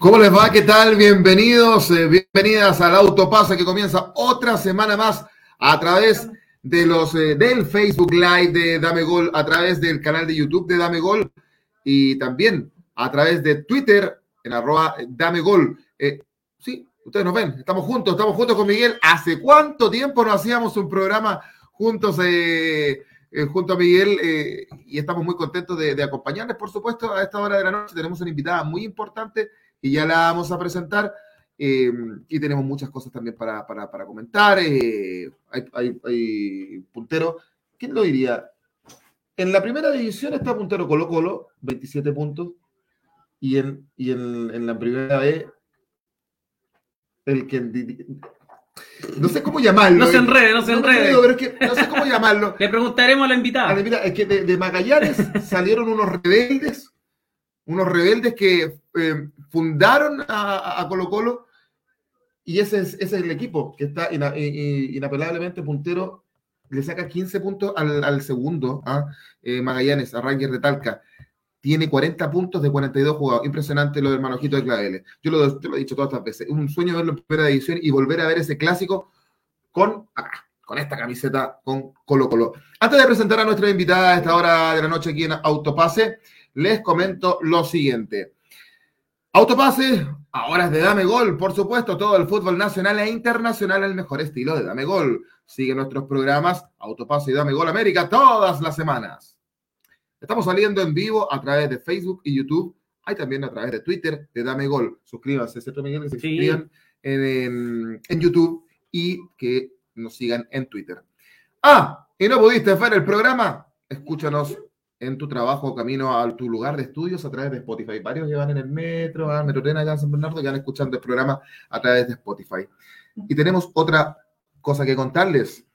¿Cómo les va? ¿Qué tal? Bienvenidos, eh, bienvenidas al Autopase que comienza otra semana más a través de los eh, del Facebook Live de Dame Gol, a través del canal de YouTube de Dame Gol y también a través de Twitter en arroba Dame Gol. Eh, sí, ustedes nos ven, estamos juntos, estamos juntos con Miguel. ¿Hace cuánto tiempo no hacíamos un programa juntos? junto a Miguel y estamos muy contentos de, de, acompañarles, por supuesto, a esta hora de la noche. Tenemos una invitada muy importante y ya la vamos a presentar. Eh, y tenemos muchas cosas también para, para, comentar. Eh, hay, hay, puntero. ¿Quién lo diría? En la primera división está puntero Colo Colo, 27 puntos. Y en, y en, en la primera vez, el que. No sé cómo llamarlo. No se enrede, no se enrede. No, es que no sé cómo llamarlo. Le preguntaremos a la invitada. Mira, es que de, de Magallanes salieron unos rebeldes unos rebeldes que eh, fundaron a, Colo Colo y ese es, ese es, el equipo que está inapelablemente puntero, le saca 15 puntos al, segundo, a ¿ah? eh, Magallanes, a Rangers de Talca. Tiene 40 puntos de 42 jugados. Impresionante lo del manojito de Claveles. Yo lo, te lo he dicho todas estas veces. Un sueño verlo en primera división y volver a ver ese clásico con con esta camiseta con Colo Colo. Antes de presentar a nuestra invitada a esta hora de la noche aquí en Autopase, les comento lo siguiente. Autopase, ahora es de Dame Gol, por supuesto, todo el fútbol nacional e internacional al mejor estilo de Dame Gol. Sigue nuestros programas Autopase y Dame Gol América todas las semanas. Estamos saliendo en vivo a través de Facebook y YouTube. Hay también a través de Twitter de Dame Gol. Suscríbanse, ¿cierto, Miguel? Que se suscriban en, en YouTube y que nos sigan en Twitter. Ah, y no pudiste ver el programa, escúchanos en tu trabajo camino a tu lugar de estudios a través de Spotify. Varios llevan en el metro, a Metrotena, allá en San Bernardo, y van escuchando el programa a través de Spotify. Y tenemos otra cosa que contarles.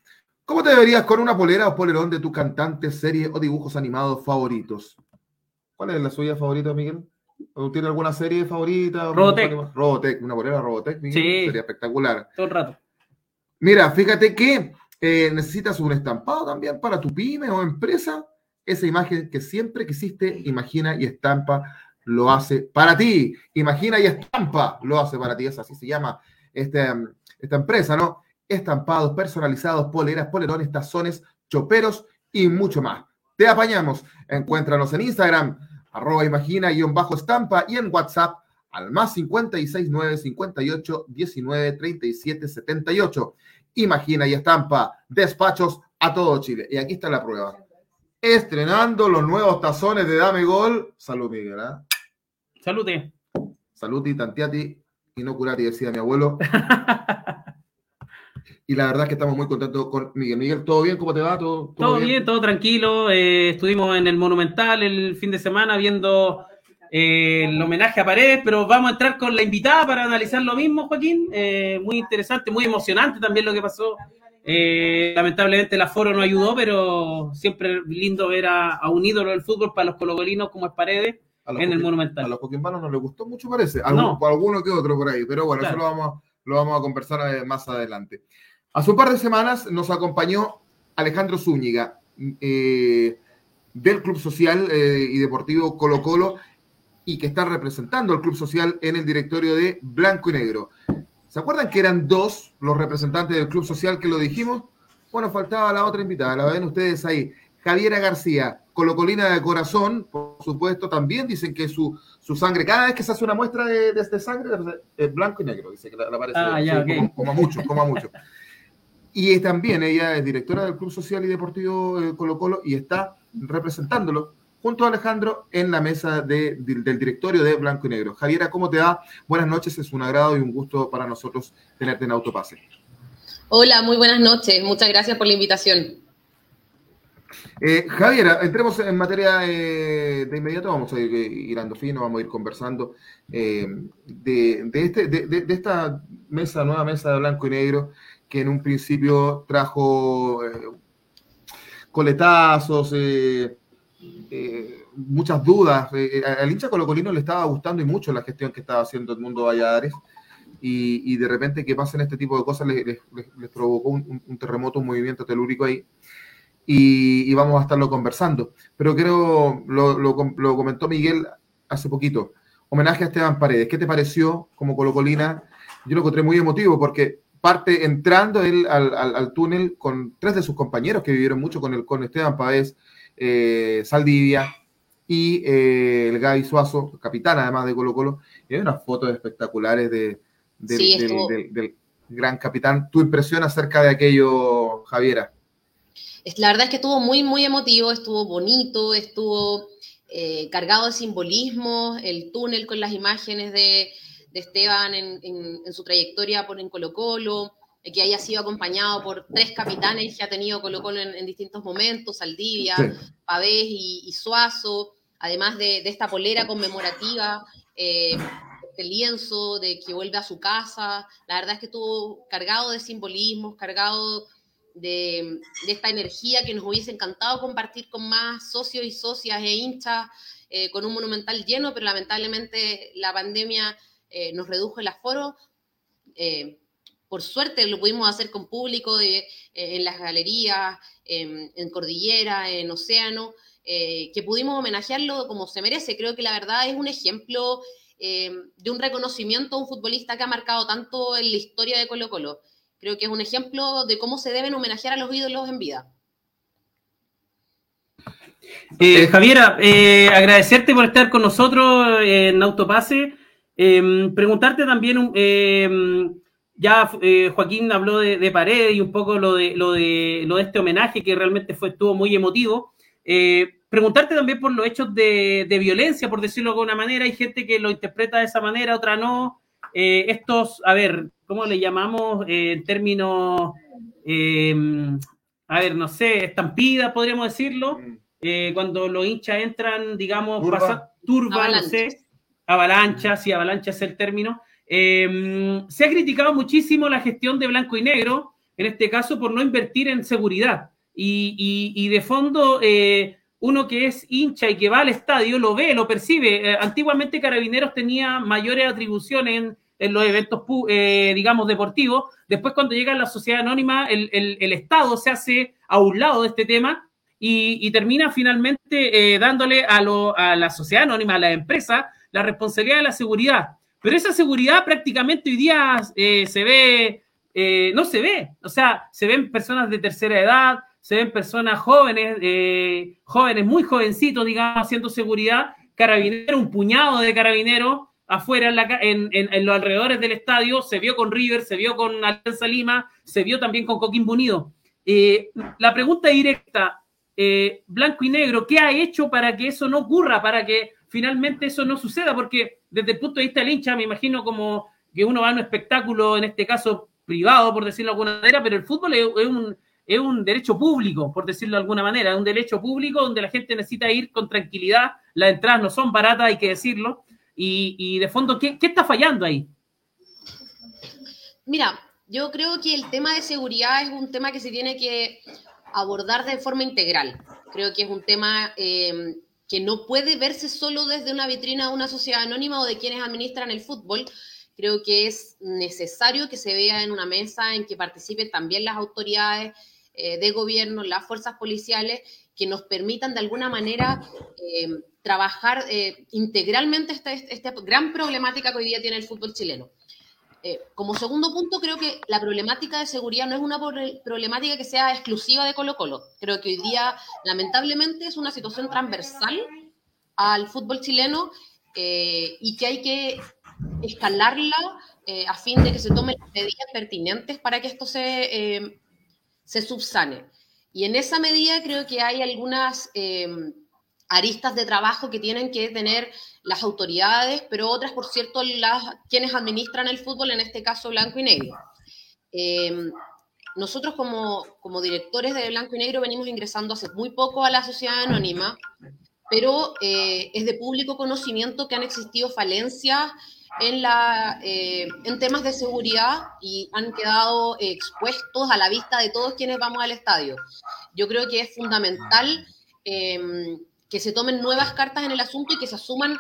¿Cómo te verías con una polera o polerón de tu cantante, serie o dibujos animados favoritos? ¿Cuál es la suya favorita, Miguel? ¿Tiene alguna serie favorita? Robotech. Robotech, una polera Robotech, Miguel. Sí. Sería espectacular. Todo el rato. Mira, fíjate que eh, necesitas un estampado también para tu pyme o empresa esa imagen que siempre quisiste, imagina y estampa lo hace para ti. Imagina y estampa lo hace para ti. Es así se llama este, esta empresa, ¿no? Estampados, personalizados, poleras, polerones, tazones, choperos y mucho más. Te apañamos. Encuéntranos en Instagram, arroba imagina-estampa y en WhatsApp al más 569 58 19 37 78. Imagina y estampa, despachos a todo Chile. Y aquí está la prueba estrenando los nuevos tazones de Dame Gol. Salud, Miguel. ¿eh? Salute. Saluti, tantiati y no curati, decía mi abuelo. y la verdad es que estamos muy contentos con Miguel. Miguel, ¿todo bien? ¿Cómo te va? ¿Todo, todo, bien? todo tranquilo. Eh, estuvimos en el Monumental el fin de semana viendo eh, el homenaje a Paredes, pero vamos a entrar con la invitada para analizar lo mismo, Joaquín. Eh, muy interesante, muy emocionante también lo que pasó eh, lamentablemente el aforo no ayudó, pero siempre lindo ver a, un ídolo del fútbol para los colocolinos como es Paredes en el Monumental. A los coquimbanos no les gustó mucho, parece. Algún, Alguno que otro por ahí, pero bueno, eso lo vamos, lo vamos a conversar eh, más adelante. Hace un par de semanas nos acompañó Alejandro Zúñiga eh, del Club Social y Deportivo Colo Colo y que está representando al Club Social en el directorio de Blanco y Negro. ¿Se acuerdan que eran dos los representantes del Club Social que lo dijimos? Bueno, faltaba la otra invitada, la ven ustedes ahí. Javiera García, colocolina de corazón, por supuesto, también dicen que su, su sangre, cada vez que se hace una muestra de, de, sangre, es blanco y negro, dice que la, aparece ah, ya, como, mucho, como mucho. Y también ella es directora del Club Social y Deportivo eh, Colo Colo y está representándolo junto a Alejandro en la mesa del directorio de Blanco y Negro. Javiera, ¿cómo te va? Buenas noches, es un agrado y un gusto para nosotros tenerte en Autopase. Hola, muy buenas noches, muchas gracias por la invitación. Eh, Javiera, entremos en materia eh, de inmediato, vamos a ir eh, irando fino, vamos a ir conversando de, este, de, esta mesa, nueva mesa de blanco y negro, que en un principio trajo coletazos, eh, muchas dudas. Eh, eh, al hincha colocolino le estaba gustando y mucho la gestión que estaba haciendo el mundo Valladares. Y, y de repente que pasen este tipo de cosas les, provocó un, terremoto, un movimiento telúrico ahí. Y, vamos a estarlo conversando. Pero creo, lo, lo, comentó Miguel hace poquito, homenaje a Esteban Paredes. ¿Qué te pareció como colocolina? Yo lo encontré muy emotivo porque parte entrando él al, túnel con tres de sus compañeros que vivieron mucho con, el, con Esteban Paredes, eh, Saldivia y eh, el Gaby Suazo, capitán además de Colo Colo. Y hay unas fotos espectaculares de, del, gran capitán. ¿Tu impresión acerca de aquello, Javiera? La verdad es que estuvo muy, muy emotivo, estuvo bonito, estuvo eh, cargado de simbolismo, el túnel con las imágenes de, Esteban en, su trayectoria por en Colo Colo, que haya sido acompañado por tres capitanes que ha tenido Colo Colo en, distintos momentos, Saldivia, Pavés y, Suazo, además de, esta polera conmemorativa, eh, este lienzo de que vuelve a su casa, la verdad es que estuvo cargado de simbolismos, cargado de, esta energía que nos hubiese encantado compartir con más socios y socias e hinchas, eh, con un monumental lleno, pero lamentablemente la pandemia eh, nos redujo el aforo. Eh, por suerte lo pudimos hacer con público en las galerías, en, en Cordillera, en Océano, que pudimos homenajearlo como se merece. Creo que la verdad es un ejemplo de un reconocimiento a un futbolista que ha marcado tanto en la historia de Colo Colo. Creo que es un ejemplo de cómo se deben homenajear a los ídolos en vida. Eh, Javiera, eh, agradecerte por estar con nosotros en Autopase. Preguntarte también, ya eh, Joaquín habló de, Pared y un poco lo de, lo, de, lo de este homenaje que realmente fue, estuvo muy emotivo. preguntarte también por los hechos de, de, violencia, por decirlo de alguna manera. Hay gente que lo interpreta de esa manera, otra no. estos, a ver, ¿cómo le llamamos eh, en términos, em, a ver, no sé, estampida, podríamos decirlo? Mm. Eh, cuando los hinchas entran, digamos, turba, turba no sé, avalancha, si avalancha es el término. Em, se ha criticado muchísimo la gestión de blanco y negro, en este caso, por no invertir en seguridad. Y, de fondo, eh, uno que es hincha y que va al estadio lo ve, lo percibe. antiguamente Carabineros tenía mayores atribuciones en, los eventos, eh, digamos, deportivos. Después, cuando llega la sociedad anónima, el, Estado se hace a un lado de este tema y, termina finalmente eh, dándole a, la sociedad anónima, a la empresa, la responsabilidad de la seguridad. Pero esa seguridad prácticamente hoy día eh, se ve, no se ve. O sea, se ven personas de tercera edad, se ven personas jóvenes, jóvenes muy jovencitos, digamos, haciendo seguridad, carabineros, un puñado de carabineros afuera en, los alrededores del estadio, se vio con River, se vio con Alianza Lima, se vio también con Coquimbo Unido. Eh, la pregunta directa, eh, blanco y negro, ¿qué ha hecho para que eso no ocurra, para que finalmente eso no suceda? Porque desde el punto de vista del hincha, me imagino como que uno va a un espectáculo, en este caso privado, por decirlo de alguna manera, pero el fútbol es, un, es un derecho público, por decirlo de alguna manera, es un derecho público donde la gente necesita ir con tranquilidad, las entradas no son baratas, hay que decirlo, y, de fondo, ¿qué, está fallando ahí? Mira, yo creo que el tema de seguridad es un tema que se tiene que abordar de forma integral. Creo que es un tema em, que no puede verse solo desde una vitrina de una sociedad anónima o de quienes administran el fútbol. Creo que es necesario que se vea en una mesa en que participen también las autoridades eh, de gobierno, las fuerzas policiales, que nos permitan de alguna manera em, trabajar eh, integralmente esta, esta, gran problemática que hoy día tiene el fútbol chileno. Eh, como segundo punto, creo que la problemática de seguridad no es una problemática que sea exclusiva de Colo Colo. Creo que hoy día, lamentablemente, es una situación transversal al fútbol chileno eh, y que hay que escalarla a fin de que se tomen las medidas pertinentes para que esto se, se subsane. Y en esa medida creo que hay algunas aristas de trabajo que tienen que tener las autoridades, pero otras, por cierto, las, quienes administran el fútbol, en este caso blanco y negro. Eh, nosotros como, como, directores de Blanco y Negro venimos ingresando hace muy poco a la sociedad anónima, pero eh, es de público conocimiento que han existido falencias en, la, eh, en temas de seguridad y han quedado expuestos a la vista de todos quienes vamos al estadio. Yo creo que es fundamental que se tomen nuevas cartas en el asunto y que se asuman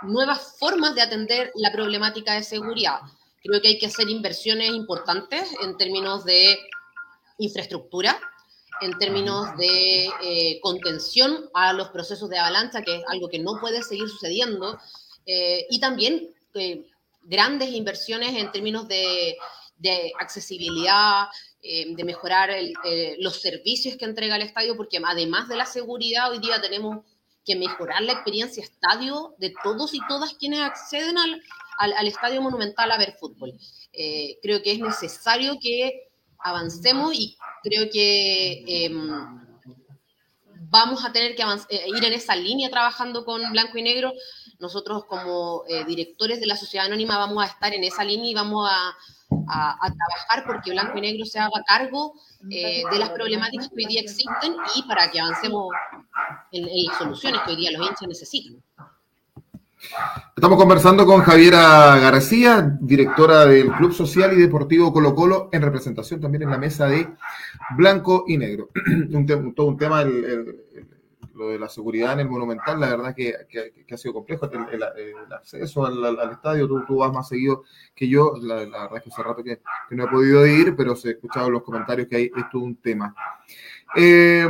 nuevas formas de atender la problemática de seguridad. Creo que hay que hacer inversiones importantes en términos de infraestructura, en términos de eh, contención a los procesos de avalancha, que es algo que no puede seguir sucediendo. eh, y también eh, grandes inversiones en términos de, accesibilidad, de mejorar los servicios que entrega el estadio, porque además de la seguridad, hoy día tenemos que mejorar la experiencia estadio de todos y todas quienes acceden al, al, Estadio Monumental a ver fútbol. Eh, creo que es necesario que avancemos y creo que em, vamos a tener que eh, ir en esa línea trabajando con Blanco y Negro. Nosotros como eh, directores de la Sociedad Anónima vamos a estar en esa línea y vamos a, trabajar porque Blanco y Negro se haga cargo de las problemáticas que hoy día existen y para que avancemos en, en las soluciones que hoy día los hinchas necesitan. Estamos conversando con Javiera García, directora del Club Social y Deportivo Colo Colo, en representación también en la mesa de Blanco y Negro. todo un tema, lo de la seguridad en el Monumental, la verdad que, ha sido complejo. El, acceso al, estadio, tú, vas más seguido que yo. La, verdad es que hace rato que, no he podido ir, pero se escuchado los comentarios que hay, es todo un tema. Eh,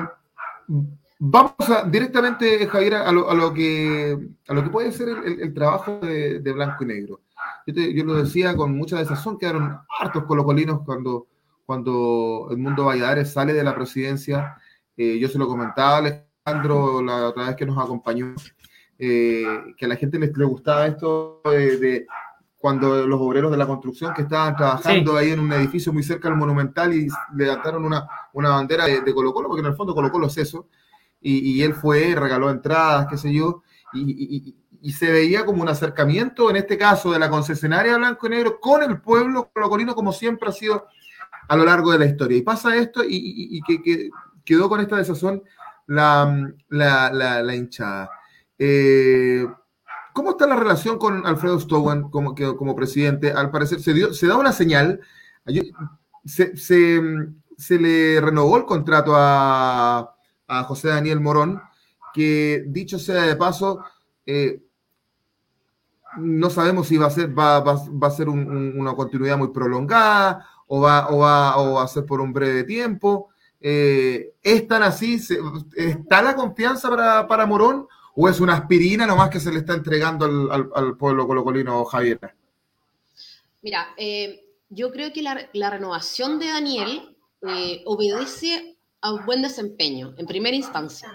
Vamos directamente, Javier, a lo, que, a lo que puede ser el, trabajo de, Blanco y Negro. Yo, lo decía con mucha desazón, quedaron hartos colocolinos cuando, cuando el mundo Valladares sale de la presidencia. Eh, yo se lo comentaba a Alejandro la otra vez que nos acompañó, eh, que a la gente les, le gustaba esto de, cuando los obreros de la construcción que estaban trabajando ahí en un edificio muy cerca del Monumental y levantaron una, una bandera de, de Colo Colo, porque en el fondo Colo Colo es eso y, él fue, regaló entradas, qué sé yo, y, se veía como un acercamiento, en este caso, de la concesionaria Blanco y Negro con el pueblo colocolino, como siempre ha sido a lo largo de la historia. Y pasa esto y, que, quedó con esta desazón la, la, hinchada. Eh, ¿Cómo está la relación con Alfredo Stowan como, como presidente? Al parecer se, dio, se da una señal, se, se le renovó el contrato a, a José Daniel Morón, que dicho sea de paso, eh, no sabemos si va a ser, va, a ser una continuidad muy prolongada o va, o va, o a ser por un breve tiempo. Eh, ¿Es tan así? ¿Está la confianza para, Morón o es una aspirina nomás que se le está entregando al, pueblo colocolino Javier? Mira, eh, yo creo que la, la, renovación de Daniel obedece a un buen desempeño en primera instancia.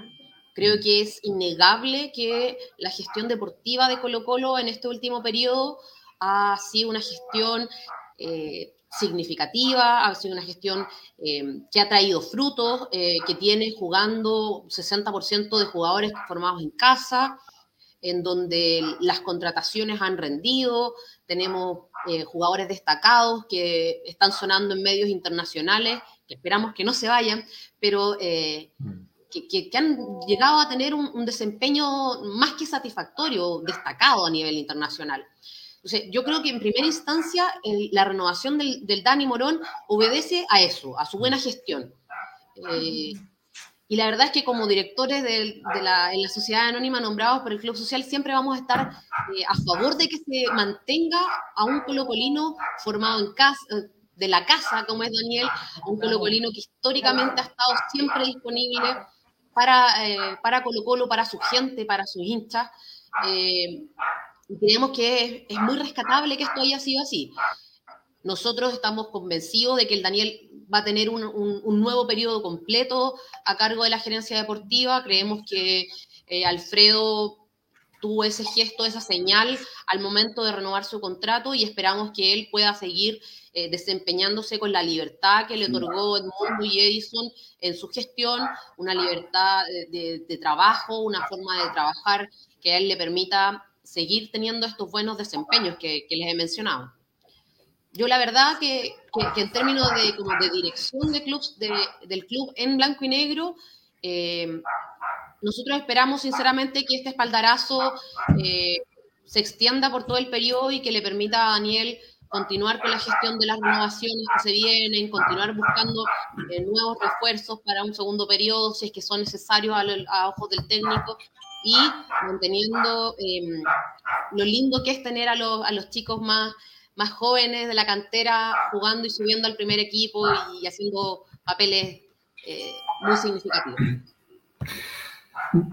Creo que es innegable que la gestión deportiva de Colo Colo en este último periodo ha sido una gestión eh, significativa, ha sido una gestión eh, que ha traído frutos, eh, que tiene jugando 60% de jugadores formados en casa, en donde las contrataciones han rendido, tenemos jugadores destacados que están sonando en medios internacionales que esperamos que no se vayan, pero eh, mm. que, han llegado a tener un, desempeño más que satisfactorio, destacado a nivel internacional. Yo creo que en primera instancia la renovación del, Dani Morón obedece a eso, a su buena gestión. Eh, y la verdad es que como directores de, la, en la sociedad anónima nombrados por el Club Social, siempre vamos a estar eh, a favor de que se mantenga a un colocolino formado en casa, de la casa, como es Daniel, un colocolino que históricamente ha estado siempre disponible para, eh, para Colo Colo, para su gente, para sus hinchas. Eh, y creemos que es, muy rescatable que esto haya sido así. Nosotros estamos convencidos de que el Daniel va a tener un, un, nuevo periodo completo a cargo de la gerencia deportiva. Creemos que eh, Alfredo tuvo ese gesto, esa señal al momento de renovar su contrato y esperamos que él pueda seguir eh, desempeñándose con la libertad que le otorgó Edmundo y Edison en su gestión, una libertad de, trabajo, una forma de trabajar que a él le permita seguir teniendo estos buenos desempeños que, les he mencionado. Yo la verdad que, en términos de, de dirección de clubs, del club en blanco y negro, eh, nosotros esperamos sinceramente que este espaldarazo eh, se extienda por todo el periodo y que le permita a Daniel continuar con la gestión de las renovaciones que se vienen, continuar buscando eh, nuevos refuerzos para un segundo periodo si es que son necesarios a, ojos del técnico y manteniendo em, lo lindo que es tener a, los chicos más, más jóvenes de la cantera jugando y subiendo al primer equipo y, haciendo papeles eh, muy significativos.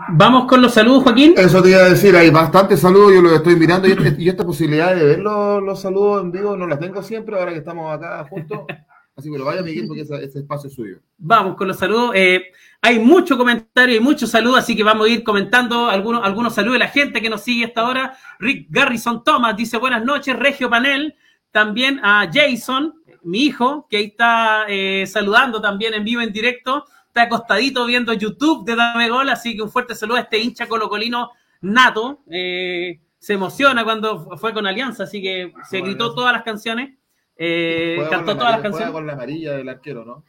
Vamos con los saludos, Joaquín. Eso te iba a decir, hay bastantes saludos, yo los estoy mirando y, este- y esta posibilidad de ver los, los saludos en vivo no la tengo siempre, ahora que estamos acá juntos. Así que lo vaya, Miguel, porque ese, ese espacio es suyo. Vamos con los saludos. Eh, hay mucho comentario y muchos saludos, así que vamos a ir comentando algunos, algunos saludos de la gente que nos sigue hasta ahora. Rick Garrison Thomas dice buenas noches, Regio Panel. También a Jason, mi hijo, que ahí está eh, saludando también en vivo, en directo. Está acostadito viendo YouTube de Dame Gol, así que un fuerte saludo a este hincha colocolino nato. Eh, se emociona cuando fue con Alianza, así que se Bueno, gritó todas las canciones. Eh, Juega cantó con la todas las canciones. Juega con la amarilla del arquero, ¿no?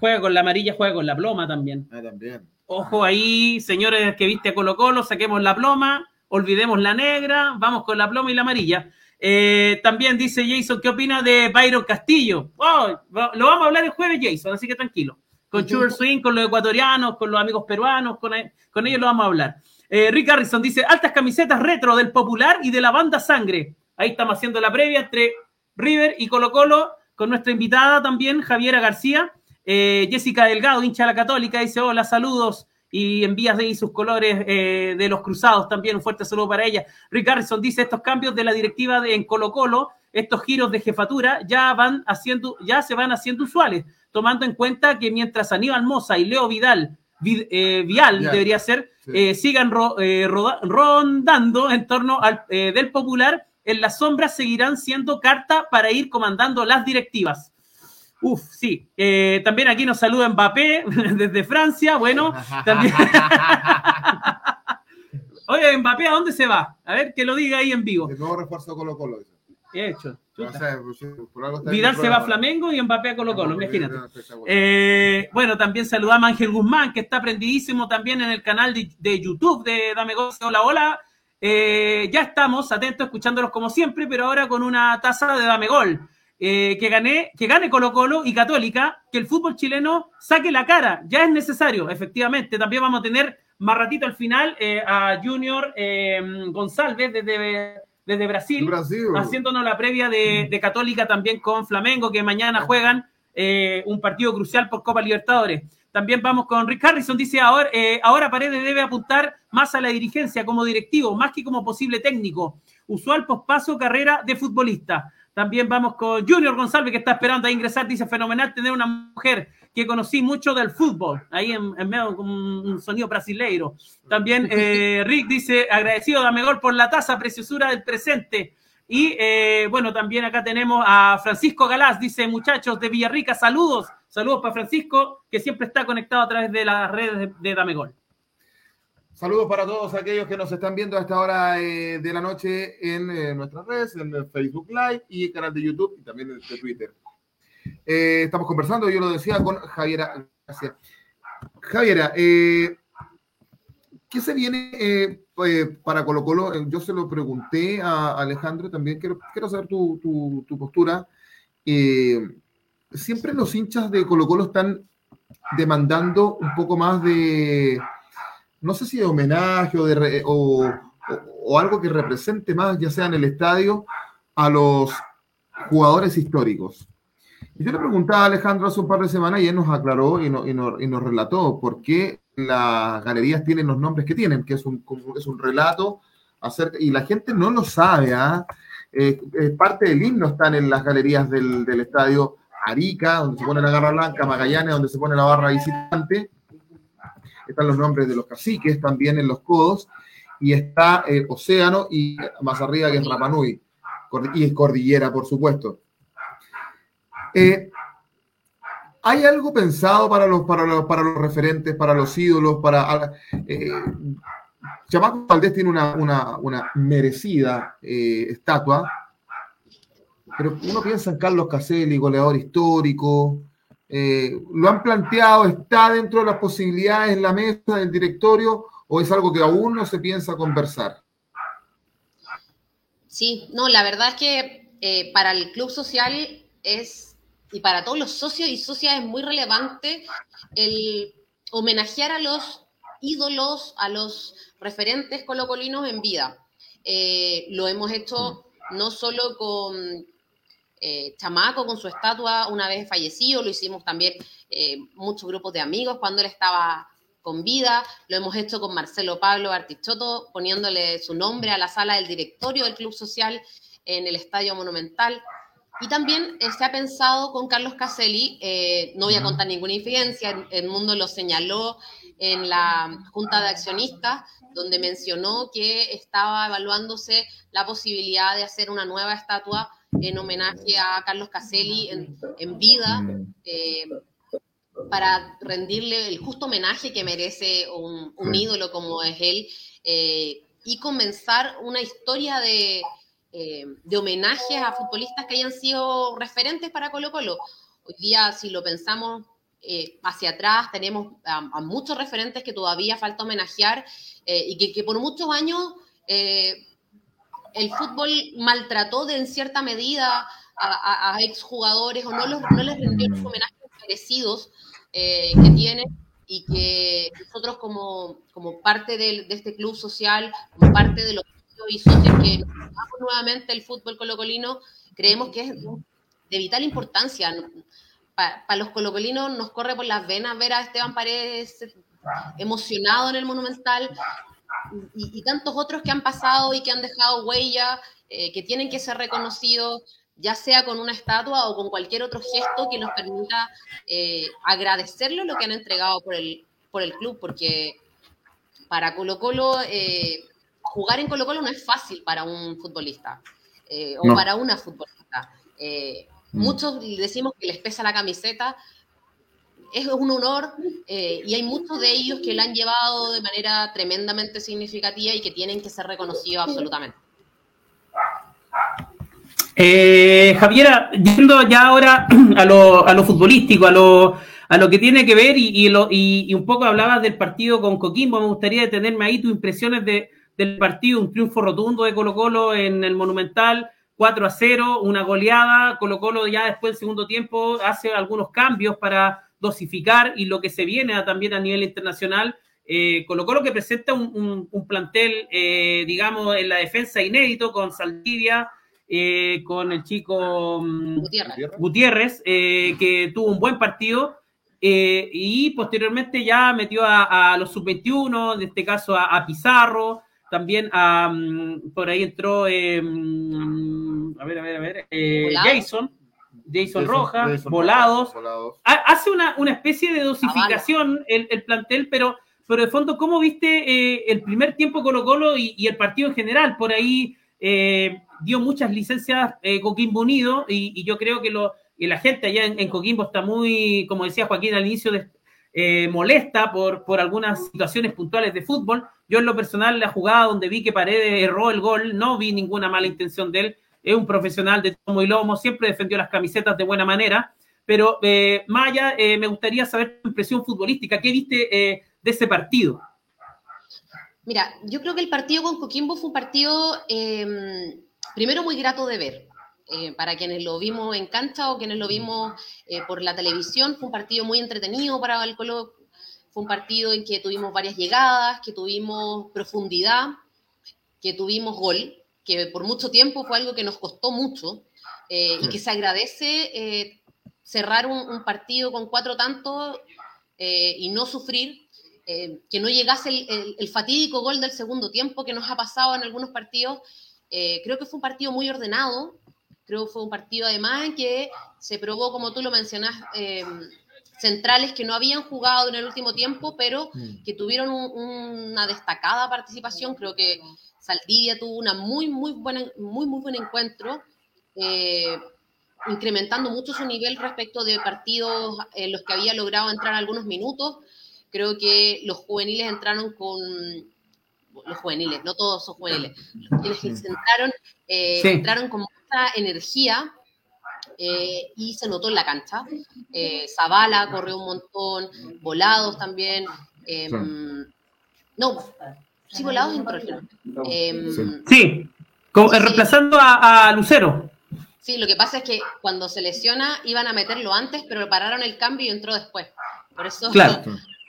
Juega con la amarilla, juega con la ploma también. Ah, también. Ojo ahí, señores que viste a Colo Colo, saquemos la ploma, olvidemos la negra, vamos con la ploma y la amarilla. Eh, también dice Jason, ¿qué opina de Byron Castillo? Oh, lo vamos a hablar el jueves, Jason, así que tranquilo. Con. Sugar Swing, con los ecuatorianos, con los amigos peruanos, con, con ellos lo vamos a hablar. Eh, Rick Harrison dice, altas camisetas retro del Popular y de la banda Sangre. Ahí estamos haciendo la previa entre River y Colo Colo, con nuestra invitada también, Javiera García. Eh, Jessica Delgado, hincha de la Católica, dice, hola, saludos y envías de ahí sus colores eh, de los cruzados también. Un fuerte saludo para ella. Rick dice: estos cambios de la directiva de, en Colo Colo, estos giros de jefatura, ya van haciendo, ya se van haciendo usuales, tomando en cuenta que mientras Aníbal Moza y Leo Vidal, Vid- eh, Vial debería ser, sí. eh, sigan ro- eh, roda- rondando en torno al eh, del popular, en las sombras seguirán siendo carta para ir comandando las directivas. Uf, sí. Eh, también aquí nos saluda Mbappé desde Francia. Bueno, también. Oye, Mbappé, ¿a dónde se va? A ver, que lo diga ahí en vivo. El nuevo refuerzo Colo Colo. He hecho. No Chuta. sé, pues, por algo Vidal se va a. Flamengo y Mbappé a Colo Colo, imagínate. Eh, bueno, también saludamos a Ángel Guzmán, que está prendidísimo también en el canal de, de YouTube de Dame Gol. Hola, hola. Eh, ya estamos atentos, escuchándolos como siempre, pero ahora con una taza de Dame Gol. Eh, que, gane, que gane Colo Colo y Católica, que el fútbol chileno saque la cara, ya es necesario, efectivamente. También vamos a tener más ratito al final eh, a Junior eh, González desde, desde Brasil Brasil. haciéndonos la previa de, de Católica también con Flamengo, que mañana juegan eh, un partido crucial por Copa Libertadores. También vamos con Rick Harrison, dice ahora, eh, ahora Paredes debe apuntar más a la dirigencia como directivo, más que como posible técnico. Usual pospaso carrera de futbolista. También vamos con Junior González, que está esperando a ingresar. Dice, fenomenal tener una mujer que conocí mucho del fútbol, ahí en, medio con un sonido brasileiro. También eh, Rick dice, agradecido Dame Gol por la taza, preciosura del presente. Y eh, bueno, también acá tenemos a Francisco Galás, dice, muchachos de Villarrica, saludos. Saludos para Francisco, que siempre está conectado a través de las redes de, de Dame Gol. Saludos para todos aquellos que nos están viendo a esta hora eh, de la noche en eh, nuestras redes, en Facebook Live y el canal de YouTube y también de Twitter. Estamos conversando, yo lo decía, con Javiera. Gracias. Javiera, ¿qué se viene eh, eh, para Colo Colo? Eh, Yo se lo pregunté a Alejandro también, quiero, quiero saber tu, tu- tu postura. Siempre los hinchas de Colo Colo están demandando un poco más de no sé si de homenaje o, de o, o- o algo que represente más, ya sea en el estadio, a los jugadores históricos. Y yo le preguntaba a Alejandro hace un par de semanas y él nos aclaró y nos relató por qué las galerías tienen los nombres que tienen, que es un, es un relato acerca, y la gente no lo sabe, ¿ah? Eh, eh, parte del himno están en las galerías del, estadio Arica, donde se pone la garra blanca, Magallanes, donde se pone la barra visitante, están los nombres de los caciques también en los codos, y está eh, Océano y más arriba que es Rapanui, y es Cordillera, por supuesto. ¿Hay algo pensado para los, para los, para los referentes, para los ídolos, para... Eh, Chamaco Valdés tiene una, una, una merecida eh, estatua, pero uno piensa en Carlos Caselli, goleador histórico, eh, ¿Lo han planteado? ¿Está dentro de las posibilidades en la mesa del directorio o es algo que aún no se piensa conversar? Sí, no, la verdad es que eh, para el club social es, y para todos los socios y socias es muy relevante el homenajear a los ídolos, a los referentes colocolinos en vida. Eh, lo hemos hecho no solo con eh, Chamaco, con su estatua una vez fallecido, lo hicimos también eh, muchos grupos de amigos cuando él estaba con vida, lo hemos hecho con Marcelo Pablo Artichoto, poniéndole su nombre a la sala del directorio del Club Social en el Estadio Monumental. Y también eh, se ha pensado con Carlos Caselli, eh, no voy a contar ninguna infidencia, el mundo lo señaló en la Junta de Accionistas, donde mencionó que estaba evaluándose la posibilidad de hacer una nueva estatua en homenaje a Carlos Caselli en, vida, mm. eh, para rendirle el justo homenaje que merece un, ídolo como es él, y comenzar una historia de, eh, de homenajes a futbolistas que hayan sido referentes para Colo Colo. Hoy día, si lo pensamos hacia atrás, tenemos a, muchos referentes que todavía falta homenajear y que, por muchos años el fútbol maltrató de en cierta medida a, exjugadores o no, no les rindió los homenajes merecidos eh, que tienen y que nosotros como, como parte de, este club social, como parte de los y socios que nos nuevamente el fútbol colocolino, creemos que es de vital importancia. Para los colocolinos nos corre por las venas ver a Esteban Paredes emocionado en el Monumental, y, tantos otros que han pasado y que han dejado huella, eh, que tienen que ser reconocidos, ya sea con una estatua o con cualquier otro gesto que nos permita eh, lo que han entregado por el, por el club, porque para Colo Colo, eh, jugar en Colo Colo no es fácil para un futbolista o para una futbolista. Mm. Muchos decimos que les pesa la camiseta, es un honor eh, y hay muchos de ellos que lo han llevado de manera tremendamente significativa y que tienen que ser reconocidos absolutamente. Eh, Javiera, yendo ya ahora a lo, a lo futbolístico, a lo, a lo que tiene que ver y, lo, y, un poco hablabas del partido con Coquimbo, me gustaría detenerme ahí tus impresiones de, del partido, un triunfo rotundo de Colo Colo en el Monumental, 4 a 0, una goleada, Colo Colo ya después del segundo tiempo hace algunos cambios para dosificar y lo que se viene también a nivel internacional. Eh, Colo Colo que presenta un, plantel, eh, digamos, en la defensa inédito con Saldivia, eh, con el chico mm, Gutiérrez, eh, que tuvo un buen partido. y posteriormente ya metió a, los sub-21, en este caso a, Pizarro, también mm, por ahí entró, mm, a ver, a ver, a ver, Jason, Jason, Rojas, volados. Hace una, especie de dosificación el, plantel, pero, pero de fondo, ¿cómo viste eh, el primer tiempo Colo Colo y, el partido en general? Por ahí eh, dio muchas licencias eh, Coquimbo Unido y, yo creo que, lo, la gente allá en, Coquimbo está muy, como decía Joaquín al inicio, de, molesta por, por algunas situaciones puntuales de fútbol. Yo en lo personal, la jugada donde vi que Paredes erró el gol, no vi ninguna mala intención de él es un profesional de tomo y lomo, siempre defendió las camisetas de buena manera. Pero, eh, Maya, eh, me gustaría saber tu impresión futbolística. ¿Qué viste eh, de ese partido? Mira, yo creo que el partido con Coquimbo fue un partido, em, primero, muy grato de ver. Para quienes lo vimos en cancha o quienes lo vimos por la televisión, fue un partido muy entretenido para el Colo. Fue un partido en que tuvimos varias llegadas, que tuvimos profundidad, que tuvimos gol que por mucho tiempo fue algo que nos costó mucho eh, y que se agradece eh, cerrar un, partido con cuatro tantos eh, y no sufrir, que no llegase el, fatídico gol del segundo tiempo que nos ha pasado en algunos partidos. creo que fue un partido muy ordenado, creo que fue un partido además en que se probó, como tú lo mencionas, centrales que no habían jugado en el último tiempo, pero mm. que tuvieron una destacada participación. Creo que Saldivia tuvo una muy, muy buena, muy, muy buen encuentro, eh, incrementando mucho su nivel respecto de partidos en los que había logrado entrar algunos minutos. Creo que los juveniles entraron con los juveniles, no todos son juveniles, los entraron, eh, entraron con mucha energía eh, y se notó en la cancha. Zavala corrió un montón, volados también. No, Sí, volados entró em, sí, reemplazando a, Lucero. Sí, lo que pasa es que cuando se lesiona iban a meterlo antes, pero pararon el cambio y entró después. Por eso claro.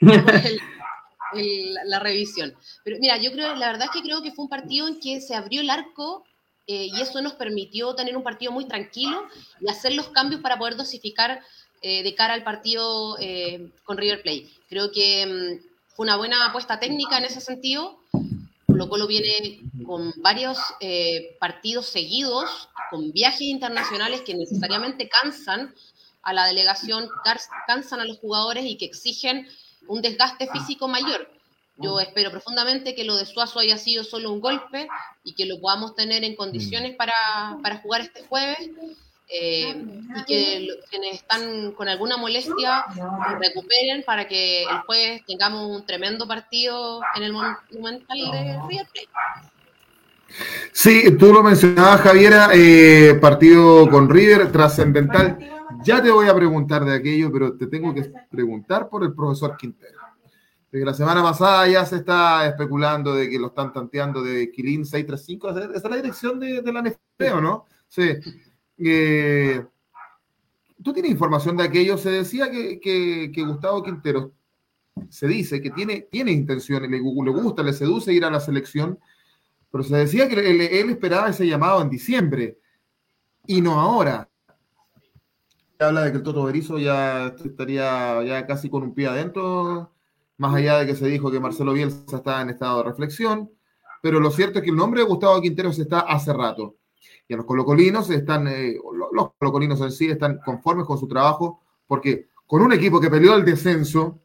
la revisión. Pero mira, yo creo, la verdad es que creo que fue un partido en que se abrió el arco eh, y eso nos permitió tener un partido muy tranquilo y hacer los cambios para poder dosificar eh, de cara al partido eh, con River Plate. Creo que mm, fue una buena apuesta técnica en ese sentido. Colo Colo viene con varios eh, partidos seguidos, con viajes internacionales que necesariamente cansan a la delegación, cansan a los jugadores y que exigen un desgaste físico mayor. Yo espero profundamente que lo de Suazo haya sido solo un golpe y que lo podamos tener en condiciones para, para jugar este jueves eh, y que quienes están con alguna molestia recuperen para que el jueves tengamos un tremendo partido en el Monumental de River Plate. Sí, tú lo mencionabas, Javiera, eh, partido con River, trascendental. Ya te voy a preguntar de aquello, pero te tengo que preguntar por el profesor Quintero. Porque la semana pasada ya se está especulando de que lo están tanteando de Quilín 635. Esa es la dirección de, de la NFP, no? Sí. Eh, ¿Tú tienes información de aquello? Se decía que, Gustavo Quintero se dice que tiene, tiene intenciones, le, le, gusta, le seduce ir a la selección, pero se decía que él, esperaba ese llamado en diciembre y no ahora. Habla de que el Toto Berizzo ya estaría ya casi con un pie adentro, más allá de que se dijo que Marcelo Bielsa está en estado de reflexión, pero lo cierto es que el nombre de Gustavo Quintero se está hace rato y los colocolinos están, eh, los colocolinos en sí están conformes con su trabajo, porque con un equipo que peleó el descenso,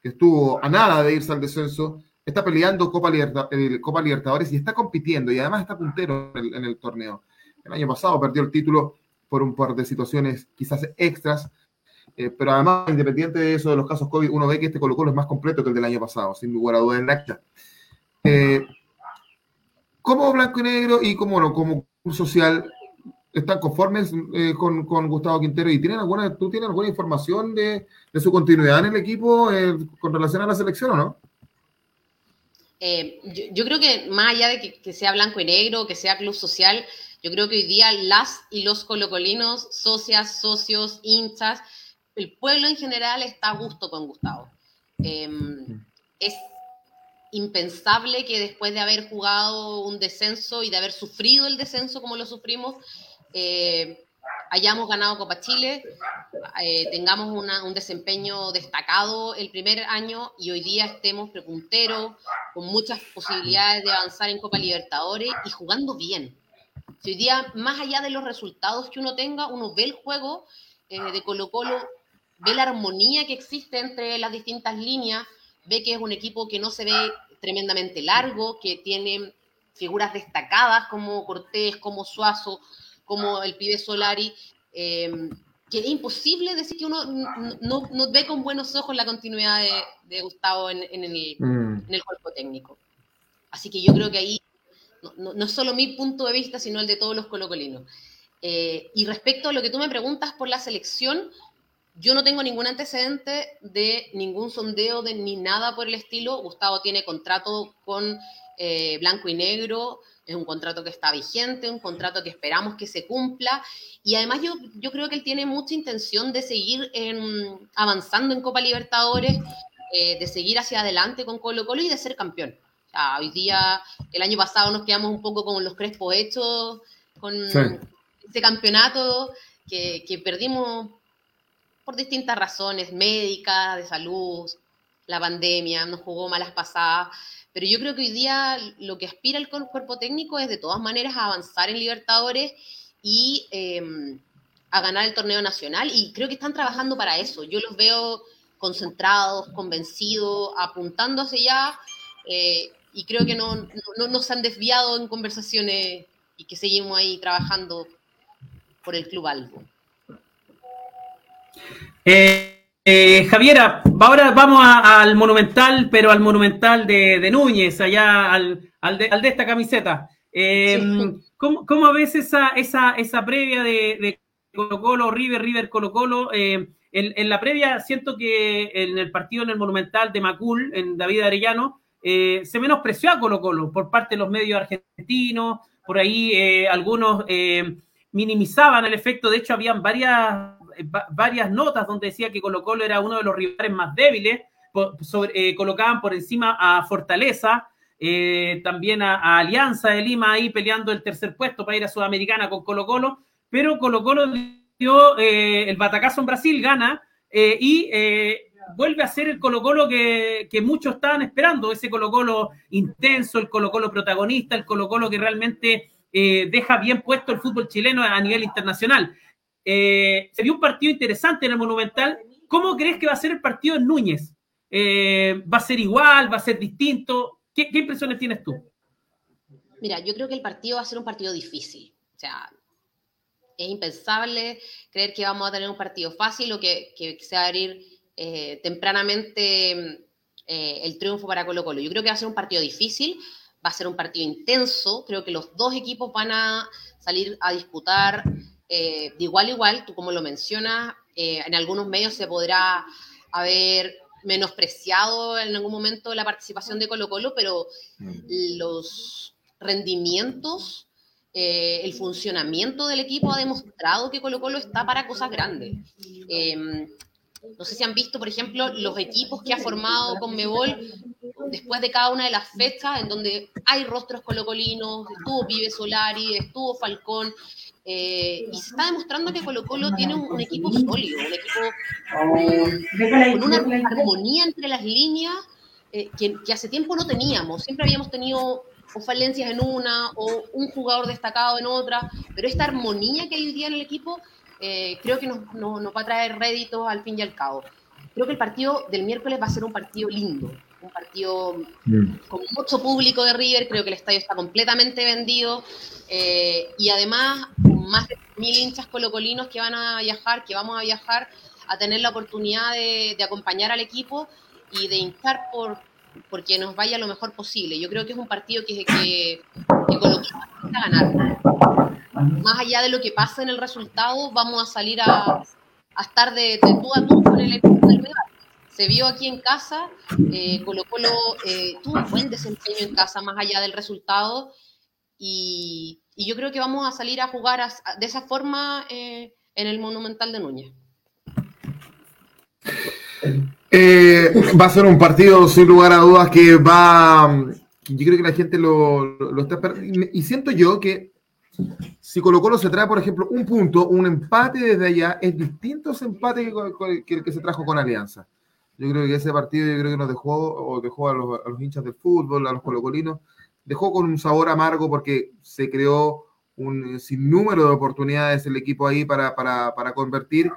que estuvo a nada de irse al descenso, está peleando Copa, Copa Libertadores y está compitiendo y además está puntero en el, torneo. El año pasado perdió el título por un par de situaciones quizás extras, eh, pero además, independiente de eso, de los casos COVID, uno ve que este Colo Colo es más completo que el del año pasado, sin lugar a dudas en acta. Eh, como Blanco y Negro y como, no, como social están conformes eh, con, Gustavo Quintero y tienen alguna, tú tienes alguna información de, su continuidad en el equipo eh, con relación a la selección o no? Eh, yo, creo que más allá de que, sea blanco y negro, que sea club social, yo creo que hoy día las y los colocolinos, socias, socios, hinchas, el pueblo en general está a gusto con Gustavo. Em, es impensable que después de haber jugado un descenso y de haber sufrido el descenso como lo sufrimos, eh, hayamos ganado Copa Chile, eh, tengamos un desempeño destacado el primer año y hoy día estemos prepunteros, con muchas posibilidades de avanzar en Copa Libertadores y jugando bien. Hoy día, más allá de los resultados que uno tenga, uno ve el juego eh, de Colo Colo, ve la armonía que existe entre las distintas líneas, ve que es un equipo que no se ve tremendamente largo, que tiene figuras destacadas como Cortés, como Suazo, como el pibe Solari, em, que es imposible decir que uno no, ve con buenos ojos la continuidad de, Gustavo en, mm. en, el, cuerpo técnico. Así que yo creo que ahí no, solo mi punto de vista, sino el de todos los colocolinos. Eh, y respecto a lo que tú me preguntas por la selección, yo no tengo ningún antecedente de ningún sondeo de ni nada por el estilo. Gustavo tiene contrato con eh, Blanco y Negro, es un contrato que está vigente, un contrato que esperamos que se cumpla. Y además yo, yo creo que él tiene mucha intención de seguir avanzando en Copa Libertadores, eh, de seguir hacia adelante con Colo Colo y de ser campeón. Hoy día, el año pasado nos quedamos un poco con los crespos hechos, con este campeonato que, que perdimos por distintas razones médicas, de salud, la pandemia, nos jugó malas pasadas, pero yo creo que hoy día lo que aspira el cuerpo técnico es de todas maneras a avanzar en Libertadores y em, a ganar el torneo nacional y creo que están trabajando para eso. Yo los veo concentrados, convencidos, apuntando hacia allá eh, y creo que no, no, no se han desviado en conversaciones y que seguimos ahí trabajando por el club algo. Eh, eh, Javiera, ahora vamos al Monumental, pero al Monumental de, Núñez, allá al, de, esta camiseta. Eh, ¿cómo, ves esa, esa, esa previa de, Colo Colo, River, River, Colo Colo? en, la previa siento que en el partido en el Monumental de Macul, en David Arellano, se menospreció a Colo Colo por parte de los medios argentinos, por ahí algunos minimizaban el efecto, de hecho habían varias eh, varias notas donde decía que Colo Colo era uno de los rivales más débiles, eh, colocaban por encima a Fortaleza, eh, también a, Alianza de Lima ahí peleando el tercer puesto para ir a Sudamericana con Colo Colo, pero Colo Colo dio el batacazo en Brasil, gana, y vuelve a ser el Colo Colo que, muchos estaban esperando, ese Colo Colo intenso, el Colo Colo protagonista, el Colo Colo que realmente eh, deja bien puesto el fútbol chileno a nivel internacional. Eh, se vio un partido interesante en el Monumental. ¿Cómo crees que va a ser el partido en Núñez? Eh, ¿Va a ser igual? ¿Va a ser distinto? ¿Qué, ¿Qué impresiones tienes tú? Mira, yo creo que el partido va a ser un partido difícil. O sea, es impensable creer que vamos a tener un partido fácil o que, se va a abrir eh, tempranamente eh, el triunfo para Colo Colo. Yo creo que va a ser un partido difícil, va a ser un partido intenso, creo que los dos equipos van a salir a disputar eh, de igual a igual, tú como lo mencionas, en algunos medios se podrá haber menospreciado en algún momento la participación de Colo Colo, pero mm. los rendimientos eh, el funcionamiento del equipo ha demostrado que Colo Colo está para cosas grandes. No sé si han visto, por ejemplo, los equipos que ha formado con Mebol después de cada una de las fechas, en donde hay rostros colocolinos, estuvo Pibe Solari, estuvo Falcón, eh, y se está demostrando que Colo Colo tiene un, equipo sólido, un equipo con una armonía entre las líneas eh, que, que hace tiempo no teníamos. Siempre habíamos tenido o falencias en una, o un jugador destacado en otra, pero esta armonía que hay hoy día en el equipo eh, creo que nos, va a traer réditos al fin y al cabo. Creo que el partido del miércoles va a ser un partido lindo, un partido con mucho público de River, creo que el estadio está completamente vendido eh, y además más de mil hinchas colocolinos que van a viajar, que vamos a viajar a tener la oportunidad de, de acompañar al equipo y de hinchar por, porque nos vaya lo mejor posible. Yo creo que es un partido que, que, que Colo necesita ganar. Más allá de lo que pasa en el resultado, vamos a salir a, a estar de, de tú a tú con el equipo del rival. Se vio aquí en casa, eh, Colo Colo eh, tuvo un buen desempeño en casa, más allá del resultado, y, y yo creo que vamos a salir a jugar de esa forma eh, en el Monumental de Núñez. Eh, va a ser un partido sin lugar a dudas que va. Yo creo que la gente lo, está esperando. Y siento yo que si Colo Colo se trae, por ejemplo, un punto, un empate desde allá, es distinto ese empate que, el que se trajo con Alianza. Yo creo que ese partido yo creo que nos dejó, o dejó a los, hinchas del fútbol, a los colocolinos, dejó con un sabor amargo porque se creó un sinnúmero de oportunidades el equipo ahí para, para, para convertir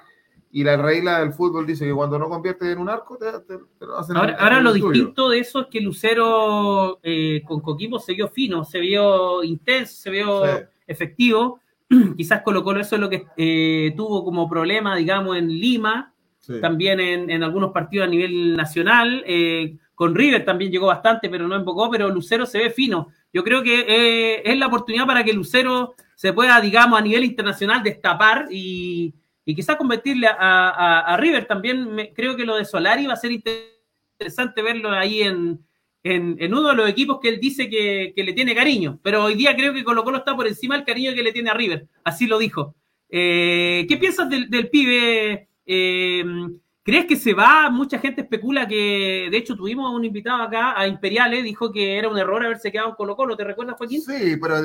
y la regla del fútbol dice que cuando no conviertes en un arco, te, lo hacen Ahora, ahora lo distinto de eso es que Lucero eh, con Coquimbo se vio fino, se vio intenso, se vio efectivo. Quizás Colo Colo eso es lo que eh, tuvo como problema, digamos, en Lima, también en, algunos partidos a nivel nacional. Eh, con River también llegó bastante, pero no embocó, pero Lucero se ve fino. Yo creo que es la oportunidad para que Lucero se pueda, digamos, a nivel internacional destapar y y quizás convertirle a, River también. creo que lo de Solari va a ser interesante verlo ahí en, uno de los equipos que él dice que, le tiene cariño. Pero hoy día creo que Colo Colo está por encima del cariño que le tiene a River. Así lo dijo. Eh, ¿Qué piensas del, pibe? Eh, ¿Crees que se va? Mucha gente especula que, de hecho, tuvimos un invitado acá a Imperiales, dijo que era un error haberse quedado en Colo Colo, ¿te recuerdas, Joaquín? Sí, pero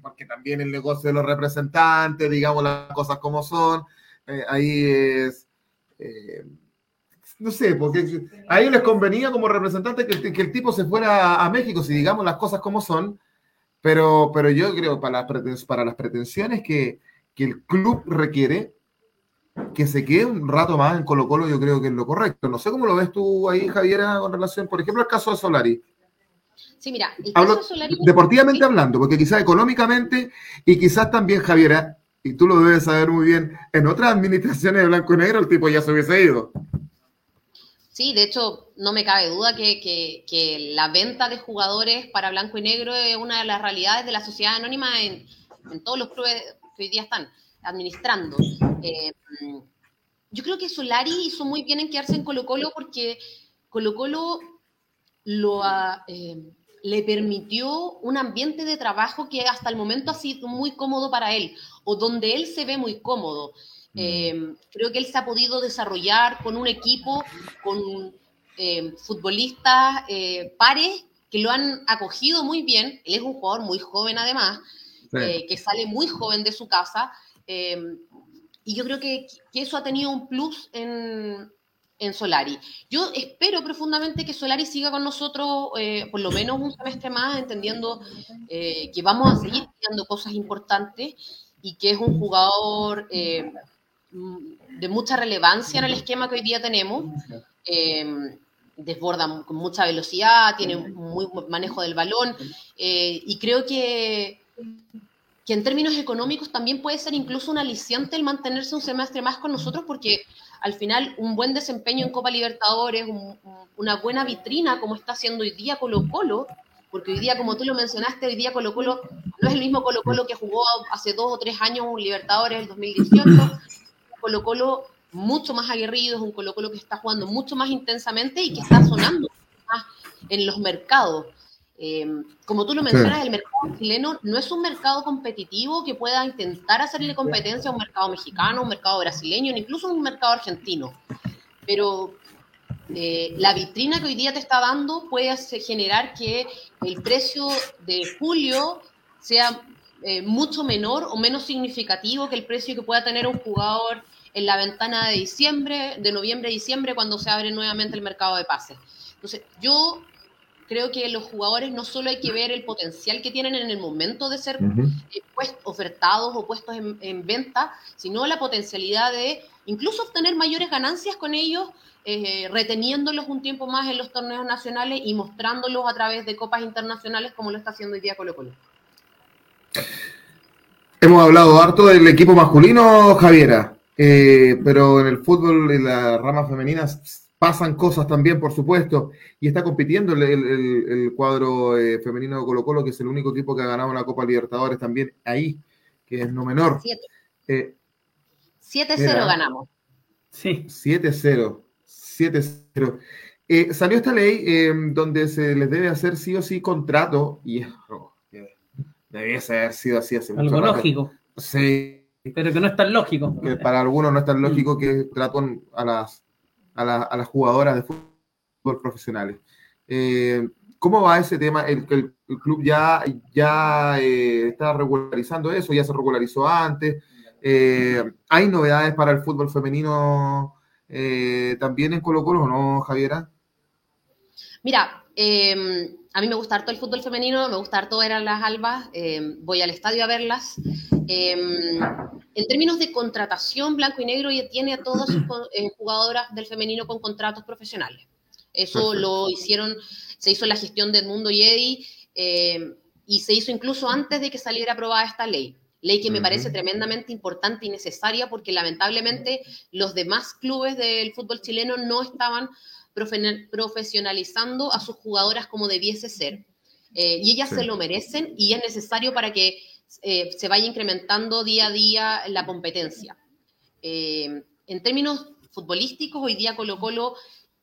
porque también el negocio de los representantes, digamos las cosas como son, eh, ahí es, eh, no sé, porque a ellos les convenía como representante que, que el tipo se fuera a, México, si digamos las cosas como son, pero, pero yo creo para las, para las pretensiones que, que el club requiere, que se quede un rato más en Colo Colo, yo creo que es lo correcto. No sé cómo lo ves tú ahí, Javiera, con relación, por ejemplo, al caso de Solari. Sí, mira, el caso de Solari... Deportivamente hablando, porque quizás económicamente y quizás también, Javiera, y tú lo debes saber muy bien, en otras administraciones de blanco y negro el tipo ya se hubiese ido. Sí, de hecho, no me cabe duda que, la venta de jugadores para blanco y negro es una de las realidades de la sociedad anónima en, todos los clubes que hoy día están administrando. Eh, yo creo que Solari hizo muy bien en quedarse en Colo Colo porque Colo Colo lo ha, eh, le permitió un ambiente de trabajo que hasta el momento ha sido muy cómodo para él, o donde él se ve muy cómodo. Mm. Eh, creo que él se ha podido desarrollar con un equipo, con eh, futbolistas eh, pares que lo han acogido muy bien. Él es un jugador muy joven además, que sale muy joven de su casa. y yo creo que, que, eso ha tenido un plus en, en Solari. Yo espero profundamente que Solari siga con nosotros por lo menos un semestre más, entendiendo que vamos a seguir haciendo cosas importantes y que es un jugador eh, de mucha relevancia en el esquema que hoy día tenemos. desborda con mucha velocidad, tiene un muy buen manejo del balón y creo que que en términos económicos también puede ser incluso un aliciente el mantenerse un semestre más con nosotros, porque al final un buen desempeño en Copa Libertadores, una buena vitrina como está haciendo hoy día Colo Colo, porque hoy día, como tú lo mencionaste, hoy día Colo Colo no es el mismo Colo Colo que jugó hace dos o tres años un Libertadores del 2018, Colo Colo mucho más aguerrido, es un Colo Colo que está jugando mucho más intensamente y que está sonando más en los mercados. Em, como tú lo mencionas, el mercado chileno no es un mercado competitivo que pueda intentar hacerle competencia a un mercado mexicano, un mercado brasileño, incluso un mercado argentino. Pero eh, la vitrina que hoy día te está dando puede generar que el precio de julio sea eh, mucho menor o menos significativo que el precio que pueda tener un jugador en la ventana de diciembre, de noviembre a diciembre, cuando se abre nuevamente el mercado de pases. Entonces, yo creo que los jugadores no solo hay que ver el potencial que tienen en el momento de ser eh, pues, ofertados o puestos en, venta, sino la potencialidad de incluso obtener mayores ganancias con ellos, eh, reteniéndolos un tiempo más en los torneos nacionales y mostrándolos a través de copas internacionales como lo está haciendo hoy día Colo Colo. Hemos hablado harto del equipo masculino, Javiera, eh, pero en el fútbol, en la rama femenina, pasan cosas también, por supuesto, y está compitiendo el, cuadro eh, femenino de Colo Colo, que es el único equipo que ha ganado una Copa Libertadores también ahí, que es no menor. 7-0 eh, ganamos. Sí. 7-0. 7-0. Eh, salió esta ley donde se les debe hacer sí o sí contrato, y oh, debía haber sido así hace Algo lógico. Sí. Pero que no es tan lógico. Que para algunos no es tan lógico que traten a las a, las jugadoras de fútbol profesionales. Eh, ¿Cómo va ese tema? El, el, club ya, ya eh, está regularizando eso, ya se regularizó antes. ¿Hay novedades para el fútbol femenino también en Colo Colo no, Javiera? Mira, em, a mí me gusta harto el fútbol femenino, me gusta harto ver a las albas, em, voy al estadio a verlas. Em, en términos de contratación, Blanco y Negro ya tiene a todas sus eh, jugadoras del femenino con contratos profesionales. Eso lo hicieron, se hizo la gestión de Edmundo y em, y se hizo incluso antes de que saliera aprobada esta ley. Ley que me parece tremendamente importante y necesaria porque lamentablemente los demás clubes del fútbol chileno no estaban profesionalizando a sus jugadoras como debiese ser. Eh, y ellas se lo merecen y es necesario para que eh, se vaya incrementando día a día la competencia. Eh, en términos futbolísticos, hoy día Colo Colo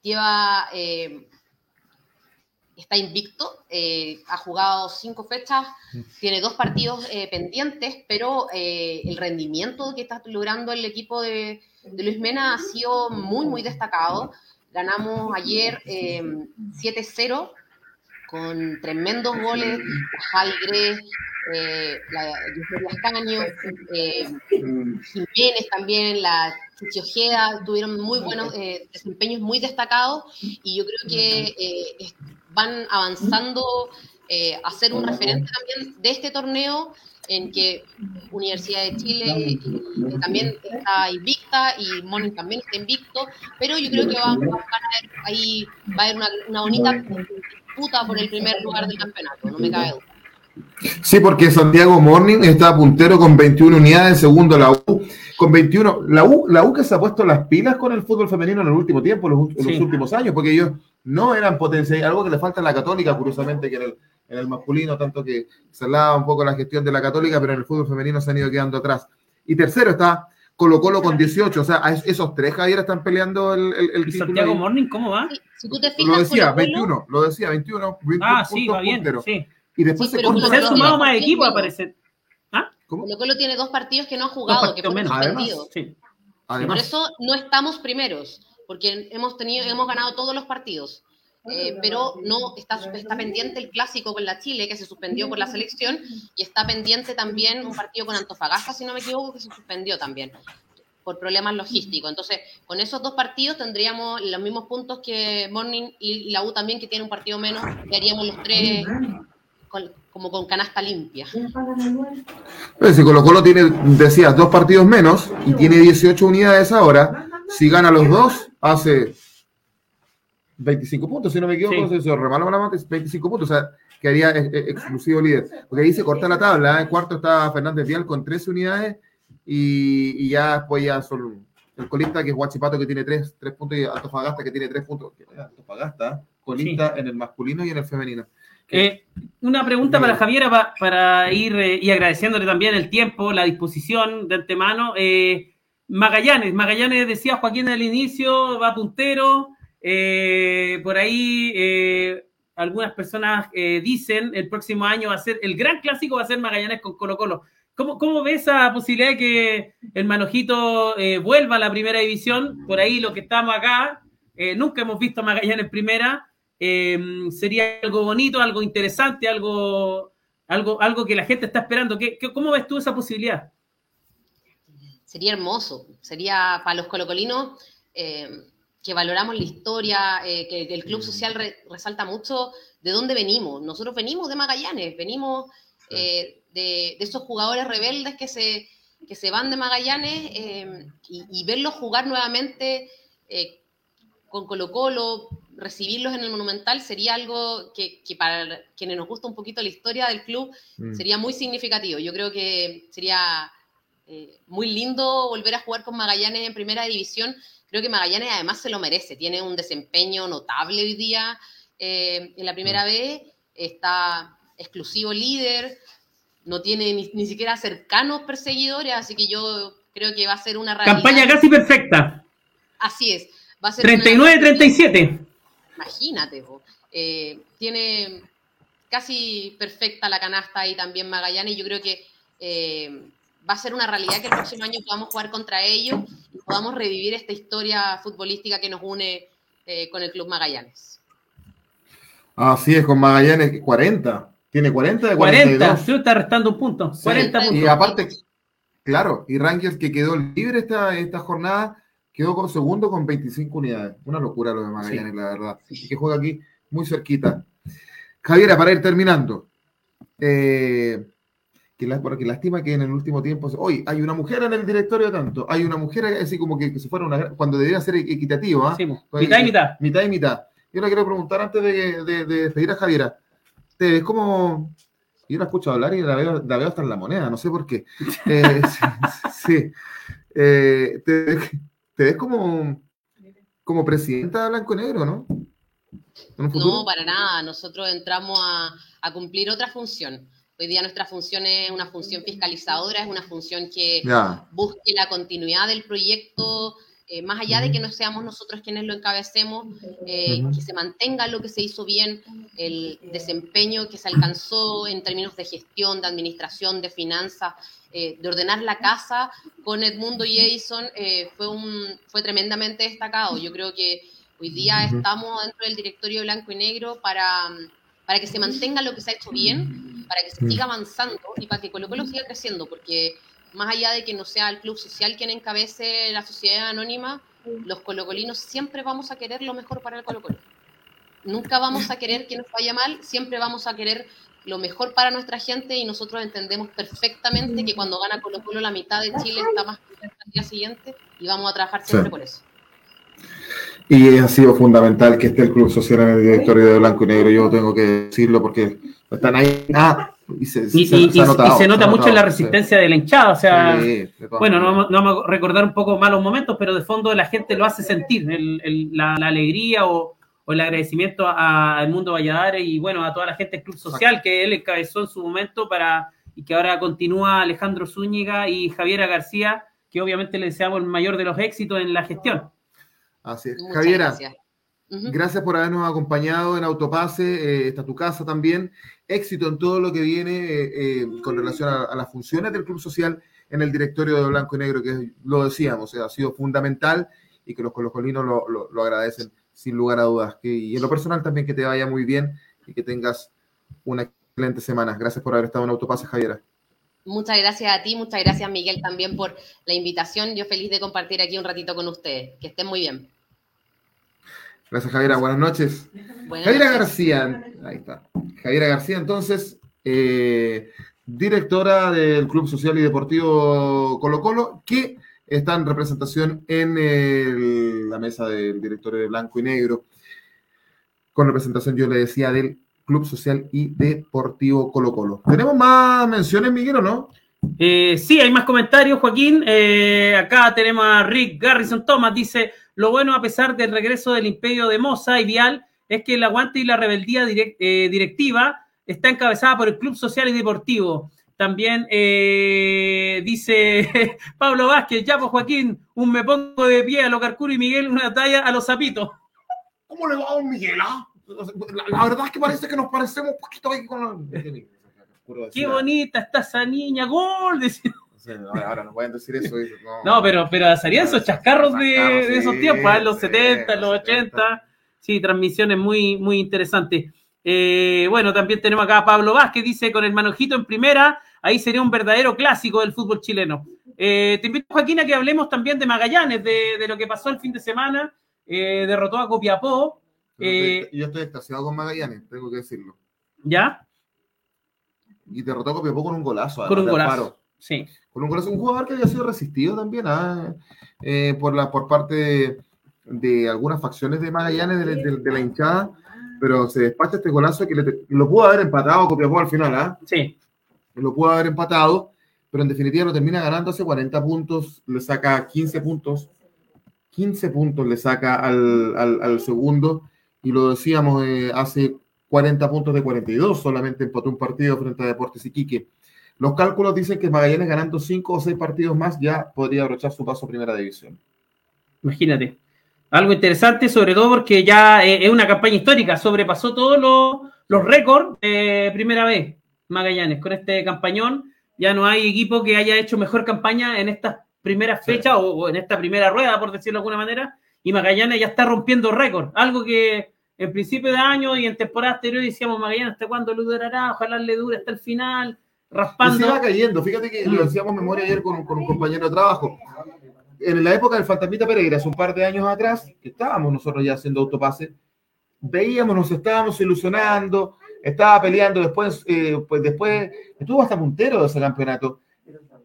lleva, está invicto, ha jugado cinco fechas, tiene dos partidos pendientes, pero el rendimiento que está logrando el equipo de, de Luis Mena ha sido muy, muy destacado. Ganamos ayer 7-0 eh, con tremendos goles, Jalgre, eh, la Caño, eh, Jiménez también, la Chichiojeda, tuvieron muy buenos eh, desempeños muy destacados y yo creo que van avanzando a ser un referente también de este torneo en que Universidad de Chile eh, también está invicta y Moni también está invicto, pero yo creo que va, a haber, ahí va a haber una, bonita disputa por el primer lugar del campeonato, no me cabe duda. Sí, porque Santiago Morning está puntero con 21 unidades, segundo la U con 21. La U, la U que se ha puesto las pilas con el fútbol femenino en el último tiempo, en los, últimos años, porque ellos no eran potencia, algo que le falta a la Católica, curiosamente, que en el, en el masculino, tanto que se hablaba un poco la gestión de la Católica, pero en el fútbol femenino se han ido quedando atrás. Y tercero está Colo Colo con 18, o sea, esos tres, Javier, están peleando el, el, Santiago Morning cómo va? Si tú te fijas, lo decía, 21, lo decía, 21, 21 ah, sí, va bien, sí. Y después se, se ha sumado más equipos, aparece. ¿Ah? Colo Colo tiene dos partidos que no ha jugado, que fueron suspendidos. Sí. Por eso no estamos primeros, porque hemos, tenido, hemos ganado todos los partidos. Eh, pero no está, está pendiente el clásico con la Chile, que se suspendió por la selección, y está pendiente también un partido con Antofagasta, si no me equivoco, que se suspendió también. por problemas logísticos. Entonces, con esos dos partidos tendríamos los mismos puntos que Morning y la U también, que tiene un partido menos, y haríamos los tres como con canasta limpia. Pues si Colo Colo tiene, decías, dos partidos menos y tiene 18 unidades ahora, si gana los dos, hace 25 puntos, si no me equivoco, sí. eso remalo la 25 puntos, o sea, quedaría exclusivo líder. Porque ahí se corta la tabla, ¿eh? en cuarto está Fernández Vial con 13 unidades y, ya después ya son el colista que es Guachipato que tiene 3, puntos y Antofagasta que tiene 3 puntos. Antofagasta, colista en el masculino y en el femenino. Eh, una pregunta para Javiera para ir eh, y agradeciéndole también el tiempo, la disposición de antemano. Eh, Magallanes, Magallanes decía Joaquín al inicio, va puntero. por ahí algunas personas dicen el próximo año va a ser el gran clásico, va a ser Magallanes con Colo Colo. ¿Cómo, cómo ve esa posibilidad de que el Manojito vuelva a la primera división? Por ahí lo que estamos acá, nunca hemos visto a Magallanes primera. Em, sería algo bonito, algo interesante, algo, algo, algo que la gente está esperando. ¿Qué, cómo ves tú esa posibilidad? Sería hermoso, sería para los colocolinos em, que valoramos la historia, eh, que, el club social resalta mucho de dónde venimos. Nosotros venimos de Magallanes, venimos eh, de, esos jugadores rebeldes que se, que se van de Magallanes y, y, verlos jugar nuevamente eh, con Colo Colo, recibirlos en el Monumental sería algo que, para quienes nos gusta un poquito la historia del club mm. sería muy significativo. Yo creo que sería eh, muy lindo volver a jugar con Magallanes en primera división. Creo que Magallanes además se lo merece, tiene un desempeño notable hoy día eh, en la primera mm. vez, está exclusivo líder, no tiene ni, siquiera cercanos perseguidores, así que yo creo que va a ser una realidad. Campaña casi perfecta. Así es. Va a ser 39-37 imagínate, eh, tiene casi perfecta la canasta ahí también Magallanes y yo creo que eh, va a ser una realidad que el próximo año podamos jugar contra ellos y podamos revivir esta historia futbolística que nos une eh, con el Club Magallanes. Así es, con Magallanes 40. Tiene 40 de 42. 40, está restando un punto. 40 puntos. Y aparte, claro, y Rangers que quedó libre esta, esta jornada quedó con segundo con 25 unidades. Una locura lo de Magallanes, la verdad. Y que juega aquí muy cerquita. Javiera, para ir terminando. Eh, que, la, porque lástima que en el último tiempo. Hoy hay una mujer en el directorio tanto. Hay una mujer así como que, se fuera una. Cuando debería ser equitativo. ¿ah? mitad y mitad. Mitad y mitad. Yo le quiero preguntar antes de, de, despedir a Javiera. ¿Te ves como.? Yo la escucho hablar y la veo, la veo hasta en la moneda, no sé por qué. Eh, sí. Eh, te, te ves como, como presidenta de Blanco Negro, ¿no? No, para nada. Nosotros entramos a, a, cumplir otra función. Hoy día nuestra función es una función fiscalizadora, es una función que busque la continuidad del proyecto eh, más allá de que no seamos nosotros quienes lo encabecemos, eh, que se mantenga lo que se hizo bien, el desempeño que se alcanzó en términos de gestión, de administración, de finanzas, eh, de ordenar la casa con Edmundo y Edison, fue, un, fue tremendamente destacado. Yo creo que hoy día estamos dentro del directorio blanco y negro para, para que se mantenga lo que se ha hecho bien, para que se siga avanzando y para que Colo Colo siga creciendo, porque más allá de que no sea el club social quien encabece la sociedad anónima, los colocolinos siempre vamos a querer lo mejor para el Colo Nunca vamos a querer que nos vaya mal, siempre vamos a querer lo mejor para nuestra gente y nosotros entendemos perfectamente que cuando gana Colo Colo la mitad de Chile está más que el día siguiente y vamos a trabajar siempre por eso. Y ha sido fundamental que esté el Club Social en el directorio de Blanco y Negro, yo tengo que decirlo porque están ahí. Ah, y se, nota mucho en la resistencia de la hinchada. O sea, bueno, no, vamos a recordar un poco malos momentos, pero de fondo la gente lo hace sentir, la, alegría o, el agradecimiento al mundo Valladares y bueno, a toda la gente del Club Social que él encabezó en su momento para y que ahora continúa Alejandro Zúñiga y Javiera García, que obviamente le deseamos el mayor de los éxitos en la gestión. Así es. Javiera, gracias. gracias. por habernos acompañado en Autopase, eh, está tu casa también éxito en todo lo que viene eh, eh, con relación a, las funciones del Club Social en el directorio de Blanco y Negro, que lo decíamos, ha sido fundamental y que los colocolinos lo, lo, agradecen sin lugar a dudas. Que, y en lo personal también que te vaya muy bien y que tengas una excelente semana. Gracias por haber estado en Autopase, Javiera. Muchas gracias a ti, muchas gracias Miguel también por la invitación. Yo feliz de compartir aquí un ratito con ustedes. Que estén muy bien. Gracias Javiera, buenas noches. Javiera García, ahí está. Javiera García, entonces, eh, directora del Club Social y Deportivo Colo Colo, que está en representación en la mesa del director de Blanco y Negro, con representación, yo le decía, del Club Social y Deportivo Colo Colo. ¿Tenemos más menciones, Miguel, o no? Eh, sí, hay más comentarios, Joaquín. Eh, acá tenemos a Rick Garrison Thomas, dice, lo bueno a pesar del regreso del imperio de Moza y Vial es que el aguante y la rebeldía eh, directiva está encabezada por el Club Social y Deportivo. También dice Pablo Vázquez, ya pues Joaquín, un me pongo de pie a lo Carcuro y Miguel, una talla a los zapitos. ¿Cómo le va a un Miguel? Ah? La, verdad es que parece que nos parecemos un poquito ahí con Qué bonita está esa niña, gol. Ahora, no pueden decir eso. no, pero, pero serían esos chascarros de, esos tiempos, ¿eh? los 70, los 80. Sí, transmisiones muy, muy interesantes. Eh, bueno, también tenemos acá a Pablo Vázquez, dice con el manojito en primera, ahí sería un verdadero clásico del fútbol chileno. Eh, te invito, Joaquín, a que hablemos también de Magallanes, de, de lo que pasó el fin de semana. derrotó a Copiapó, eh, yo estoy extasiado con Magallanes, tengo que decirlo. ¿Ya? Y derrotó a Copiapó con un golazo. Con un golazo, sí. Con un golazo, un jugador que había sido resistido también ¿ah? eh, por, la, por parte de, algunas facciones de Magallanes de, la hinchada, pero se despacha este golazo que lo pudo haber empatado Copiapó al final, ¿ah? Sí. Lo pudo haber empatado, pero en definitiva lo termina ganando hace 40 puntos, le saca 15 puntos, 15 puntos le saca al, al, al segundo y lo decíamos eh, hace 40 puntos de 42, solamente empató un partido frente a Deportes Iquique. Los cálculos dicen que Magallanes ganando 5 o 6 partidos más ya podría abrochar su paso a primera división. Imagínate. Algo interesante, sobre todo porque ya eh, es una campaña histórica, sobrepasó todos los, récords de primera vez Magallanes. Con este campañón ya no hay equipo que haya hecho mejor campaña en estas primeras fechas o, en esta primera rueda, por decirlo de alguna manera, y Magallanes ya está rompiendo récord, algo que en principio de año y en temporada anterior decíamos Magallanes hasta cuándo lo durará, ojalá le dure hasta el final, raspando. se va cayendo, fíjate que lo decíamos memoria ayer con, un compañero de trabajo. En la época del Fantasmita Pereira, hace un par de años atrás, que estábamos nosotros ya haciendo autopase, veíamos, nos estábamos ilusionando, estaba peleando, después, eh, pues después estuvo hasta puntero de ese campeonato.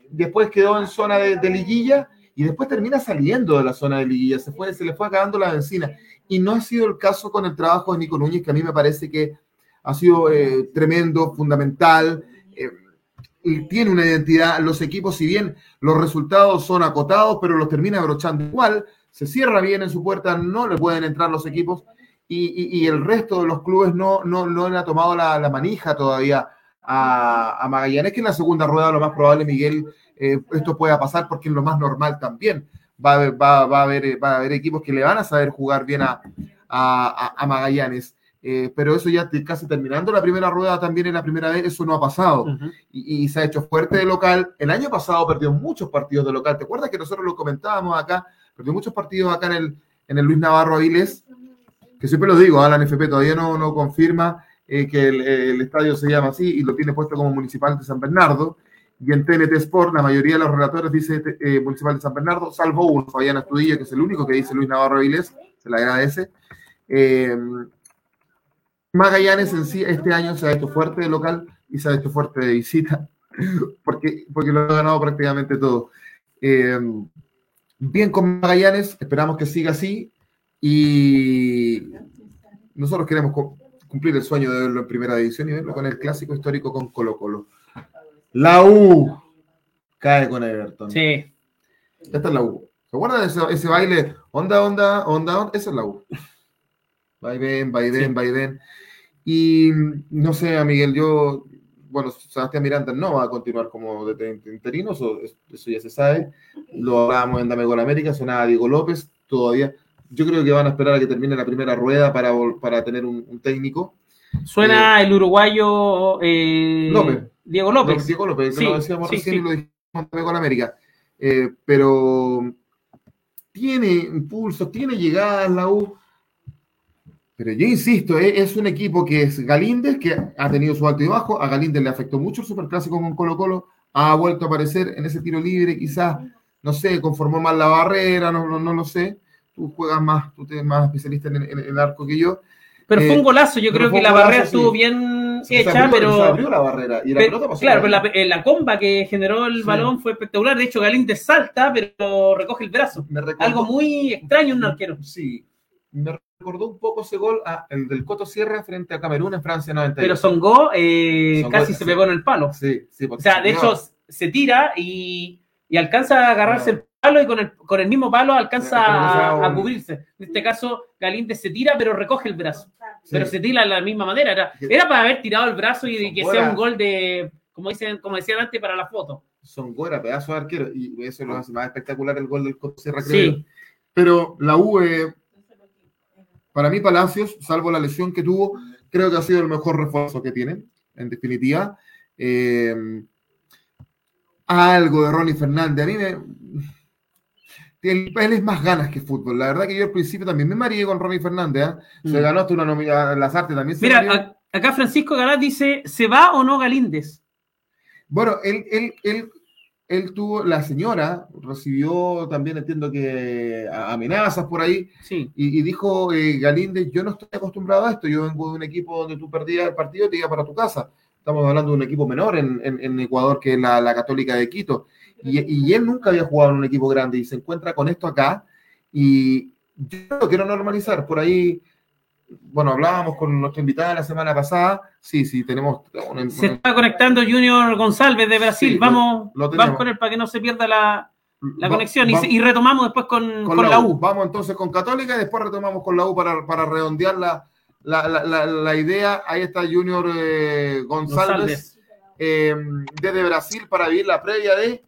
Después quedó en zona de, de liguilla y después termina saliendo de la zona de liguilla, se, fue, se le fue acabando la benzina y no ha sido el caso con el trabajo de Nico Núñez, que a mí me parece que ha sido eh, tremendo, fundamental, y tiene una identidad. Los equipos, si bien los resultados son acotados, pero los termina abrochando igual, se cierra bien en su puerta, no le pueden entrar los equipos, y, el resto de los clubes no, no, no le ha tomado la, manija todavía a, Magallanes, que en la segunda rueda lo más probable, Miguel, eh, esto pueda pasar porque es lo más normal también va a, haber, va, a haber, va a haber equipos que le van a saber jugar bien a, a, Magallanes. Eh, pero eso ya casi terminando la primera rueda también en la primera vez, eso no ha pasado. y, se ha hecho fuerte de local. El año pasado perdió muchos partidos de local. ¿Te acuerdas que nosotros lo comentábamos acá? Perdió muchos partidos acá en el, en el Luis Navarro Aviles, que siempre lo digo, Alan FP todavía no, no confirma eh, que el, el, estadio se llama así y lo tiene puesto como Municipal de San Bernardo y en TNT Sport la mayoría de los relatores dice eh, Municipal de San Bernardo, salvo uno, Fabián Astudillo, que es el único que dice Luis Navarro Avilés, se le agradece. Eh, Magallanes en sí este año se ha hecho fuerte de local y se ha hecho fuerte de visita, porque, porque lo ha ganado prácticamente todo. Eh, bien con Magallanes, esperamos que siga así y nosotros queremos cumplir el sueño de verlo en primera división y verlo con el clásico histórico con Colo Colo. La U cae con Everton. Sí. Esta es la U. ¿Se acuerdan de ese, ese baile? Onda, onda, onda, onda. Esa es la U. Vaivén, vaivén, vaivén. Y no sé, Miguel, yo, bueno, Sebastián Miranda no va a continuar como de interino, eso, eso, ya se sabe. Lo hablábamos en Dame Gol América, sonaba Diego López, todavía. Yo creo que van a esperar a que termine la primera rueda para, para tener un, técnico. Suena eh, el uruguayo eh, López. Diego López. Diego López, que lo decíamos recién y lo dijimos con América. Eh, pero tiene impulso, tiene llegadas la U. Pero yo insisto, eh, es un equipo que es Galíndez, que ha tenido su alto y bajo. A Galíndez le afectó mucho el superclásico con Colo Colo. ha vuelto a aparecer en ese tiro libre, quizás, no sé, conformó más la barrera, no, no, no lo sé. Tú juegas más, tú eres más especialista en, el arco que yo. Pero fue un eh, golazo, yo creo que la barrera estuvo bien hecha, pero. Se abrió la barrera y la pelota pasó Claro, pero la, la, comba que generó el balón fue espectacular. De hecho, Galíndez salta, pero recoge el brazo. Algo muy extraño en un arquero. Sí, me recordó un poco ese gol, a, el del Coto Sierra frente a Camerún en Francia 98. Pero Songo eh, casi se pegó en el palo. Sí, sí. O sea, de hecho, se tira y, y alcanza a agarrarse el palo y con el, con el mismo palo alcanza a, cubrirse. En este caso, Galíndez se tira, pero recoge el brazo. Pero se tira de la misma manera. Era, era para haber tirado el brazo y que sea un gol de, como, dicen, como decían antes, para la foto. Songo era pedazo de arquero y eso lo hace más espectacular el gol del Coto Sierra, creo. Sí. Pero la U, eh, para mí, Palacios, salvo la lesión que tuvo, creo que ha sido el mejor refuerzo que tienen, en definitiva. Eh, algo de Ronnie Fernández. A mí me. Él, es más ganas que fútbol. La verdad que yo al principio también me mareé con Ronnie Fernández. ¿eh? Se mm. ganó hasta una nominación las artes también. Mira, acá Francisco Galás dice: ¿se va o no Galíndez? Bueno, él, él, él él tuvo, la señora recibió también, entiendo que amenazas por ahí, sí. y, dijo eh, Galíndez, yo no estoy acostumbrado a esto, yo vengo de un equipo donde tú perdías el partido y te ibas para tu casa. Estamos hablando de un equipo menor en, Ecuador que es la, Católica de Quito. Y, él nunca había jugado en un equipo grande y se encuentra con esto acá y yo lo quiero normalizar. Por ahí bueno, hablábamos con nuestra invitada la semana pasada. Sí, sí, tenemos. se está conectando Junior González de Brasil. vamos, vamos con él para que no se pierda la, conexión y, retomamos después con, la, U. Vamos entonces con Católica y después retomamos con la U para, redondear la, la, idea. Ahí está Junior eh, González, eh, desde Brasil para vivir la previa de.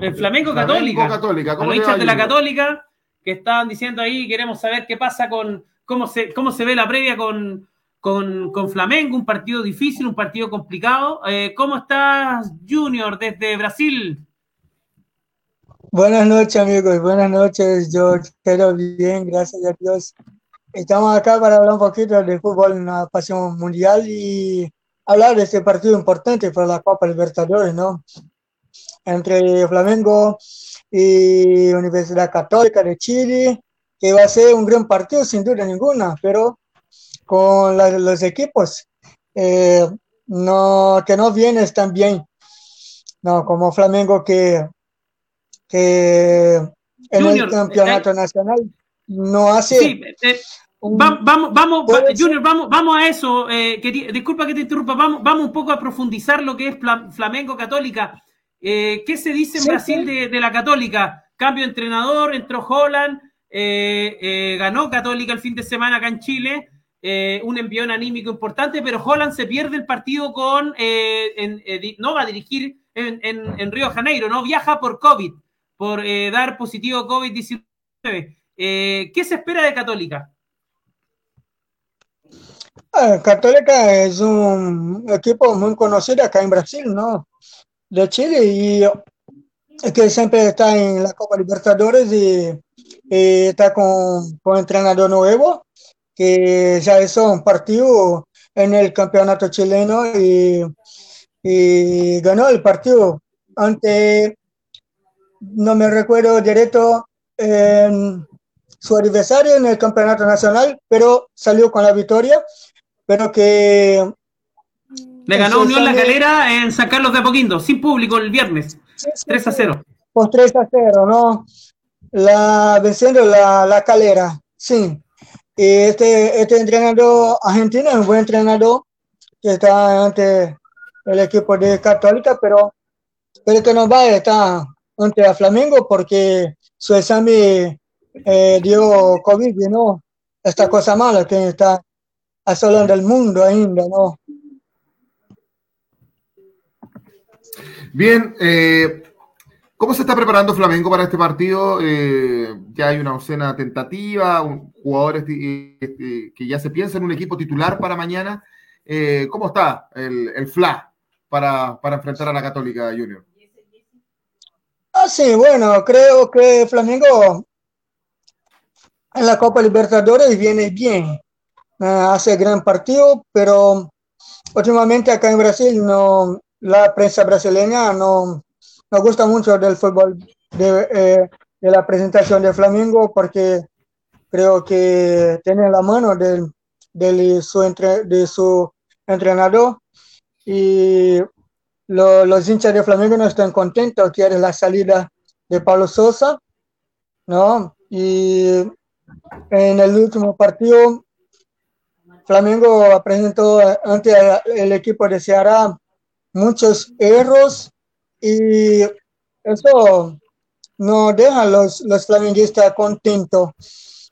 el Flamengo, Católica. Católica. los hinchas de la Católica que estaban diciendo ahí, queremos saber qué pasa con cómo se, cómo se ve la previa con, con, Flamengo, un partido difícil, un partido complicado. Eh, ¿Cómo estás, Junior, desde Brasil? Buenas noches, amigos. Buenas noches. Yo quiero bien, gracias a Dios. Estamos acá para hablar un poquito de fútbol en la pasión mundial y hablar de este partido importante para la Copa Libertadores, ¿no? Entre Flamengo y Universidad Católica de Chile que va a ser un gran partido sin duda ninguna, pero con los equipos eh, no, que no vienen tan bien, no, como Flamengo que, que en el campeonato eh, nacional no hace... Sí, eh, vamos, vamos, Junior, vamos, vamos a eso. disculpa que te interrumpa, vamos, vamos un poco a profundizar lo que es Flamengo Católica. ¿Qué se dice en Brasil De, de, la Católica? Cambio de entrenador, entró Holland, eh, eh, ganó Católica el fin de semana acá en Chile, eh, un envión anímico importante, pero Holland se pierde el partido con, no va a dirigir en, Río de Janeiro, no viaja por COVID, por dar positivo COVID-19. ¿Qué se espera de Católica? Ah, Católica es un equipo muy conocido acá en Brasil, ¿no? De Chile y que siempre está en la Copa Libertadores y eh, está con, con entrenador nuevo, que ya hizo un partido en el campeonato chileno y, y ganó el partido ante, no me recuerdo directo, su adversario en el campeonato nacional, pero salió con la victoria, pero que... Le ganó Unión La Calera en San Carlos de Apoquindo, sin público el viernes, 3 a 0. Pues 3 a 0, ¿no? La venciendo la, la calera, sí. Y este, este entrenador argentino es un buen entrenador que está ante el equipo de Católica, pero, pero que no va a estar ante a Flamengo porque su examen eh, dio COVID, ¿no? Esta cosa mala que está asolando el mundo ainda, ¿no? Bien, eh, ¿Cómo se está preparando Flamengo para este partido? Eh, ya hay una escena tentativa, un, jugadores este, que ya se piensa en un equipo titular para mañana. Eh, ¿Cómo está el, el FLA para, para, enfrentar a la Católica Junior? Ah, sí, bueno, creo que Flamengo en la Copa Libertadores viene bien. hace gran partido, pero últimamente acá en Brasil no, la prensa brasileña no, no gusta mucho del fútbol, de, eh, de la presentación de Flamengo, porque creo que tiene la mano entre, de su entrenador y lo, los hinchas de Flamengo no están contentos, quieren la salida de Pablo Sosa, ¿no? Y en el último partido, Flamengo presentó ante el equipo de Ceará muchos errores y eso no deja los, los flamenguistas contentos.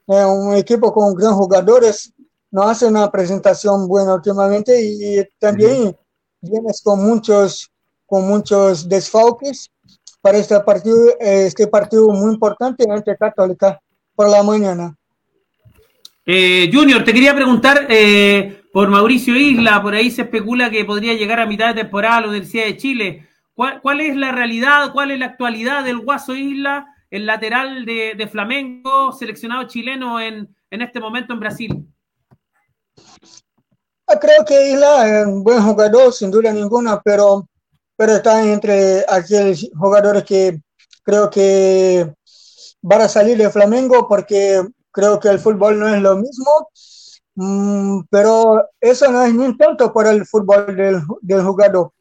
Eh, un equipo con grandes jugadores no hace una presentación buena últimamente y, también vienes con muchos, con muchos desfalques para este partido, este partido muy importante ante Católica por la mañana. Eh, Junior, te quería preguntar eh, por Mauricio Isla, por ahí se especula que podría llegar a mitad de temporada a la Universidad de Chile. ¿Cuál, ¿Cuál, es la realidad, cuál es la actualidad del Guaso Isla, el lateral de, de Flamengo, seleccionado chileno en, en este momento en Brasil? Ah, creo que Isla es un buen jugador, sin duda ninguna, pero, pero está entre aquellos jugadores que creo que van a salir de Flamengo porque creo que el fútbol no es lo mismo, mm, pero eso no es ni tanto por el fútbol del, del jugador,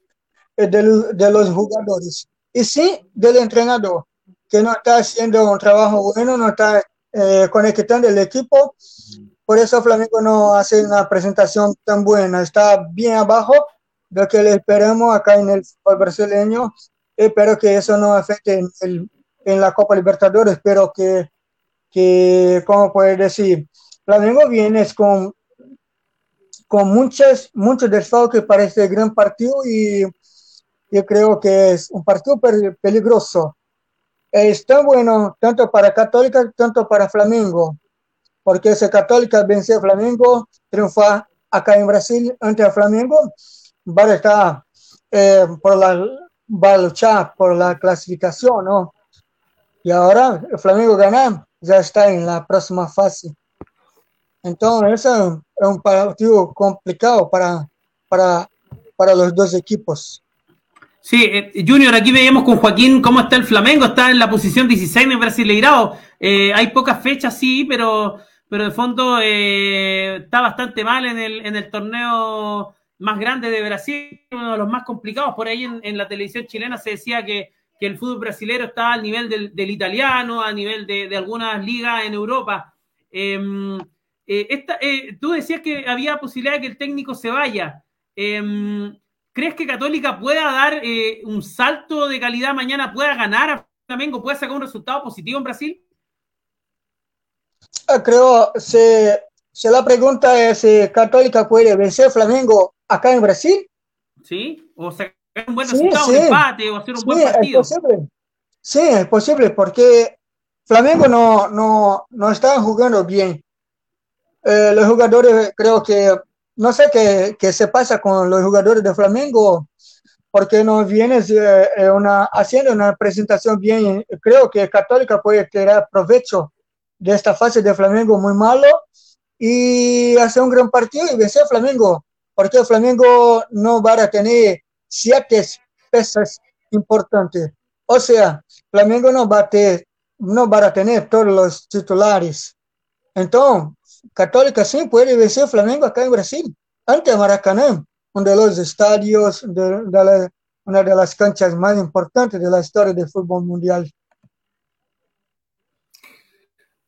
del, de los jugadores, y sí del entrenador, que no está haciendo un trabajo bueno, no está eh, conectando el equipo por eso Flamengo no hace una presentación tan buena, está bien abajo de lo que le esperamos acá en el fútbol brasileño. Espero que eso no afecte en, el, en la Copa Libertadores, espero que, que, ¿cómo puede decir? Flamengo viene con, con muchos, muchos desfalques para este gran partido y yo creo que es un partido peligroso. Es tan bueno tanto para Católica, tanto para Flamengo porque si Católica vence a Flamengo, triunfa acá en Brasil ante Flamengo, va a estar eh, por la, va a luchar por la clasificación, ¿no? Y ahora el Flamengo gana, ya está en la próxima fase. Entonces, es un partido complicado para, para, para los dos equipos. Sí, eh, Junior, aquí veíamos con Joaquín cómo está el Flamengo, está en la posición 16 en Brasileirao. Eh, hay pocas fechas, sí, pero pero de fondo eh, está bastante mal en el, en el torneo más grande de Brasil, uno de los más complicados. Por ahí en, la televisión chilena se decía que, que, el fútbol brasilero está al nivel del, italiano, a nivel de, de, algunas ligas en Europa. Em, eh, esta, tú decías que había posibilidad de que el técnico se vaya. ¿Crees que Católica pueda dar eh, un salto de calidad mañana, pueda ganar a Flamengo, pueda sacar un resultado positivo en Brasil? Ah, creo si, si la pregunta es si Católica puede vencer Flamengo acá en Brasil. Sí, o sacar un buen resultado, sí, sí. un empate o hacer un sí, buen partido. Es posible. Sí, es posible porque Flamengo no, no, no está jugando bien. Eh, los jugadores, creo que, no sé qué, qué, se pasa con los jugadores de Flamengo, porque no viene eh, una, haciendo una presentación bien. Creo que Católica puede tirar provecho de esta fase de Flamengo muy malo y hacer un gran partido y vencer Flamengo, porque Flamengo no va a tener siete pesas importantes. O sea, Flamengo no va a tener, no va a tener todos los titulares. Entonces, Católica sí puede vencer Flamengo acá en Brasil, ante Maracanã, uno de los estadios, de, de la, una de las canchas más importantes de la historia del fútbol mundial.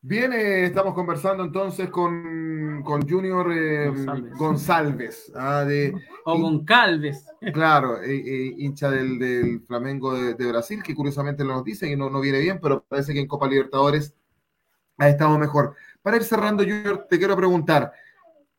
Bien, eh, estamos conversando entonces con, con Junior eh, González. ah, de, o con Calves. Claro, eh, eh, hincha del, del Flamengo de, de, Brasil, que curiosamente nos dicen que no, no viene bien, pero parece que en Copa Libertadores ha estado mejor. Para ir cerrando, Junior, te quiero preguntar.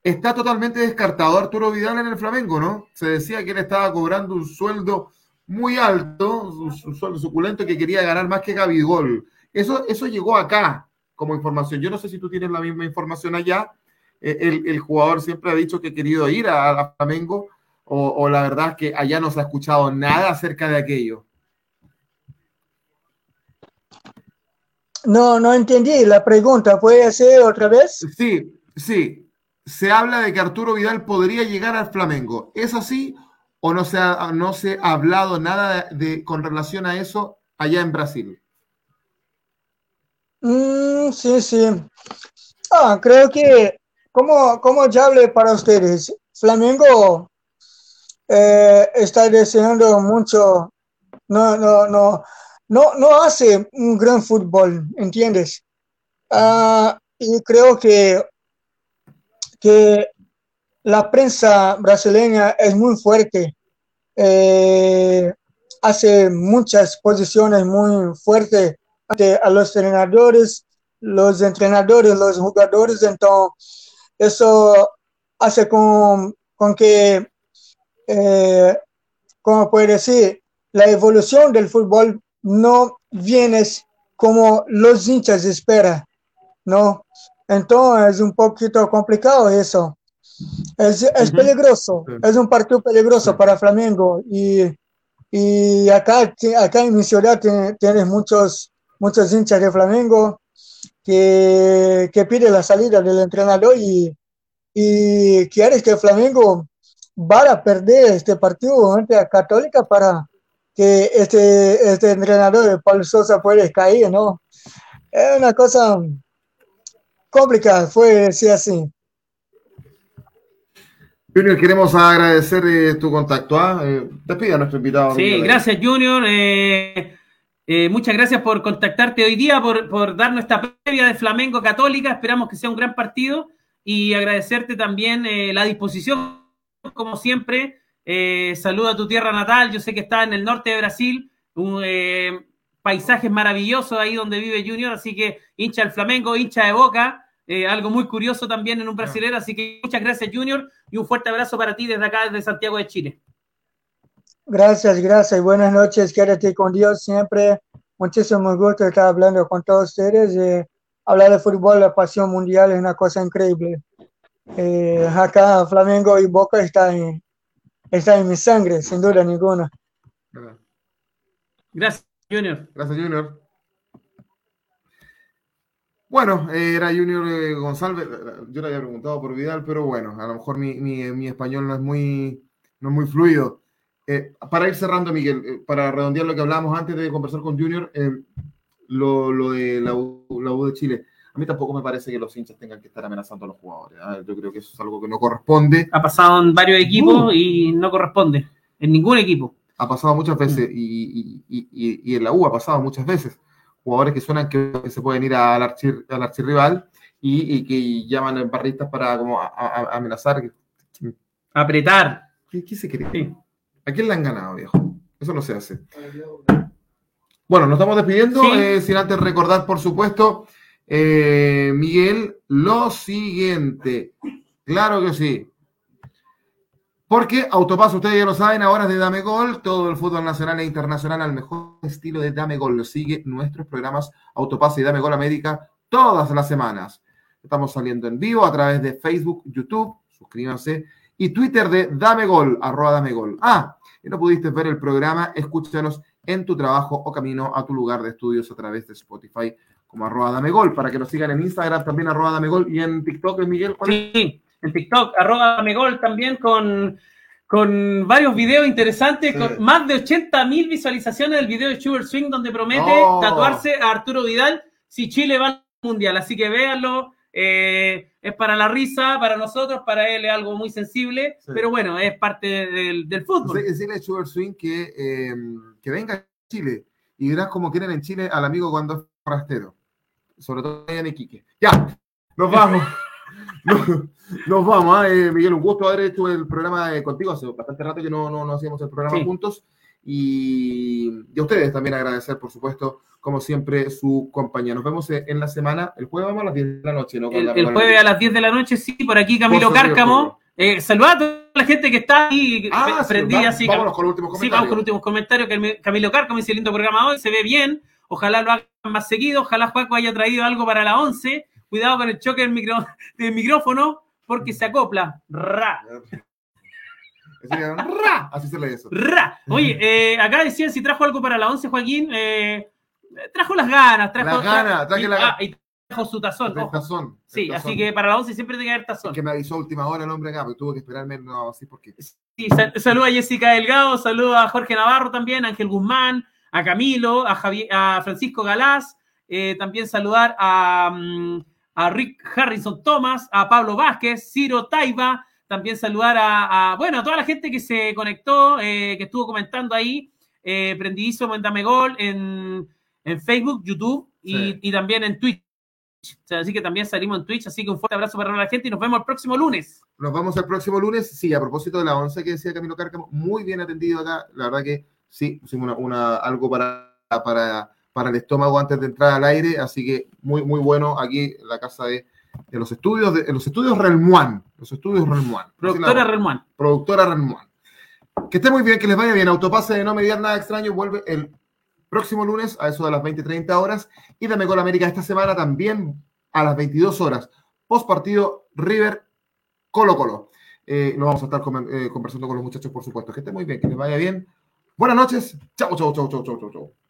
Está totalmente descartado Arturo Vidal en el Flamengo, ¿no? Se decía que él estaba cobrando un sueldo muy alto, un, sueldo suculento que quería ganar más que Gabigol. Eso, eso llegó acá como información. Yo no sé si tú tienes la misma información allá. Eh, el, jugador siempre ha dicho que ha querido ir a, Flamengo o, la verdad es que allá no se ha escuchado nada acerca de aquello. No, no entendí la pregunta. ¿Puede hacer otra vez? Sí, sí. Se habla de que Arturo Vidal podría llegar al Flamengo. ¿Es así o no se ha, no se ha hablado nada de, con relación a eso allá en Brasil? Mm, sí, sí. Ah, creo que, como, como ya hablé para ustedes, Flamengo eh, está deseando mucho, no, no, no, no, no hace un gran fútbol, ¿entiendes? Ah, y creo que, que la prensa brasileña es muy fuerte, eh, hace muchas posiciones muy fuertes a los entrenadores, los entrenadores, los jugadores, entonces eso hace con, con que, eh, como puede decir, la evolución del fútbol no viene como los hinchas esperan, ¿no? Entonces es un poquito complicado eso. Es, es peligroso, es un partido peligroso para Flamengo y, y acá, acá en mi ciudad tienes muchos, muchos hinchas de Flamengo que, que piden la salida del entrenador y, y quieres que Flamengo vaya a perder este partido ante la Católica para que este, este entrenador de Paulo Sosa pueda caer, ¿no? Es una cosa complicada, fue decir así. Junior, queremos agradecer eh, tu contacto. ¿ah? Eh, despida a nuestro invitado. Sí, gracias Junior. Eh, eh, muchas gracias por contactarte hoy día, por, por darnos esta previa de Flamengo Católica. Esperamos que sea un gran partido y agradecerte también la disposición, como siempre. Saludo a tu tierra natal. Yo sé que está en el norte de Brasil. Un, paisajes maravillosos ahí donde vive Junior. Así que hincha del Flamengo, hincha de Boca. Eh, algo muy curioso también en un brasileño. Así que muchas gracias, Junior, y un fuerte abrazo para ti desde acá, desde Santiago de Chile. Gracias, gracias. Buenas noches. Quédate con Dios siempre. Muchísimo gusto estar hablando con todos ustedes. Eh, hablar de fútbol, la pasión mundial es una cosa increíble. Eh, acá Flamengo y Boca está en, está en mi sangre, sin duda ninguna. Gracias, Junior. Gracias, Junior. Bueno, era Junior eh, González, yo le había preguntado por Vidal, pero bueno, a lo mejor mi, español no es muy, no es muy fluido. Eh, para ir cerrando, Miguel, eh, para redondear lo que hablábamos antes de conversar con Junior, lo, lo, de la U, de Chile, a mí tampoco me parece que los hinchas tengan que estar amenazando a los jugadores. ¿ah? Yo creo que eso es algo que no corresponde. Ha pasado en varios equipos uh. y no corresponde, en ningún equipo. Ha pasado muchas veces y, y en la U ha pasado muchas veces jugadores que suenan que, se pueden ir al, archir, al archirrival y, y, que llaman en barristas para como amenazar. Apretar. ¿Qué, se cree? ¿A quién le han ganado, viejo? Eso no se hace. Bueno, nos estamos despidiendo, eh, sin antes recordar, por supuesto, eh, Miguel, lo siguiente. Claro que sí. Porque Autopaso, ustedes ya lo saben, ahora es de Dame Gol, todo el fútbol nacional e internacional al mejor estilo de Dame Gol. Sigue nuestros programas Autopaso y Dame Gol América todas las semanas. Estamos saliendo en vivo a través de Facebook, YouTube, suscríbanse, y Twitter de Dame Gol, arroba Dame Gol. Ah, y no pudiste ver el programa, escúchanos en tu trabajo o camino a tu lugar de estudios a través de Spotify como arroba Dame Gol, para que nos sigan en Instagram también arroba Dame Gol y en TikTok, Miguel. Sí, en TikTok, arroba Megol también con, con varios videos interesantes, con más de 80 mil visualizaciones del video de Sugar Swing donde promete tatuarse a Arturo Vidal si Chile va al Mundial. Así que véanlo. Eh, es para la risa, para nosotros, para él es algo muy sensible, pero bueno, es parte del, del fútbol. Decirle a Sugar Swing que, eh, que venga a Chile y verás cómo quieren en Chile al amigo cuando es rastero, sobre todo en Iquique. Ya, nos vamos. Nos, vamos, ¿eh? Miguel, un gusto haber hecho el programa contigo. Hace bastante rato que no, no, no hacíamos el programa juntos. Y, a ustedes también agradecer, por supuesto, como siempre, su compañía. Nos vemos en la semana, el jueves vamos a las 10 de la noche, ¿no? El, jueves a las 10 de la noche, sí, por aquí Camilo Cárcamo. Eh, a toda la gente que está ahí ah, prendida. así, vámonos con los últimos comentarios. Sí, vamos con los últimos comentarios. Camilo Cárcamo dice lindo programa hoy, se ve bien. Ojalá lo hagan más seguido. Ojalá Juaco haya traído algo para la 11 cuidado con el choque del, micro, del micrófono porque se acopla. Ra. Así se lee eso. Ra. Oye, eh, acá decían si trajo algo para la 11, Joaquín. Eh, trajo las ganas. Trajo, las ganas, traje la ah, su tazón. El ojo. tazón. el Sí, tazón. así que para la 11 siempre tiene que haber tazón. Que me avisó última hora el hombre acá, pero tuvo que esperarme, no, así porque. Sí, sal- saluda a Jessica Delgado, saluda a Jorge Navarro también, Ángel Guzmán, a Camilo, a, Javi- a Francisco Galás, eh, también saludar a, mm, a Rick Harrison Thomas, a Pablo Vázquez, Ciro Taiba, también saludar a, a, bueno, a toda la gente que se conectó, eh, que estuvo comentando ahí, eh, Prendidísimo en Dame Gol, en, en Facebook, YouTube y, Sí. y también en Twitch. O sea, así que también salimos en Twitch, así que un fuerte abrazo para la gente y nos vemos el próximo lunes. Nos vamos el próximo lunes. Sí, a propósito de la 11 que decía Camilo Cárcamo, muy bien atendido acá. La verdad que sí, pusimos una, una- algo para, para, para el estómago antes de entrar al aire. Así que muy, muy bueno aquí en la casa de, de los estudios, de, en los estudios Relmuán. Los estudios Relmuán. Así Productora Remuán. productora Relmuán. Que esté muy bien, que les vaya bien. Autopase de no mediar nada extraño vuelve el próximo lunes a eso de las 20-30 horas. Y Dame Gol América esta semana también a las 22 horas. Post partido River Colo Colo. Eh, lo vamos a estar eh, conversando con los muchachos, por supuesto. Que esté muy bien, que les vaya bien. Buenas noches. Chau, chau, chau, chau, chau, chau.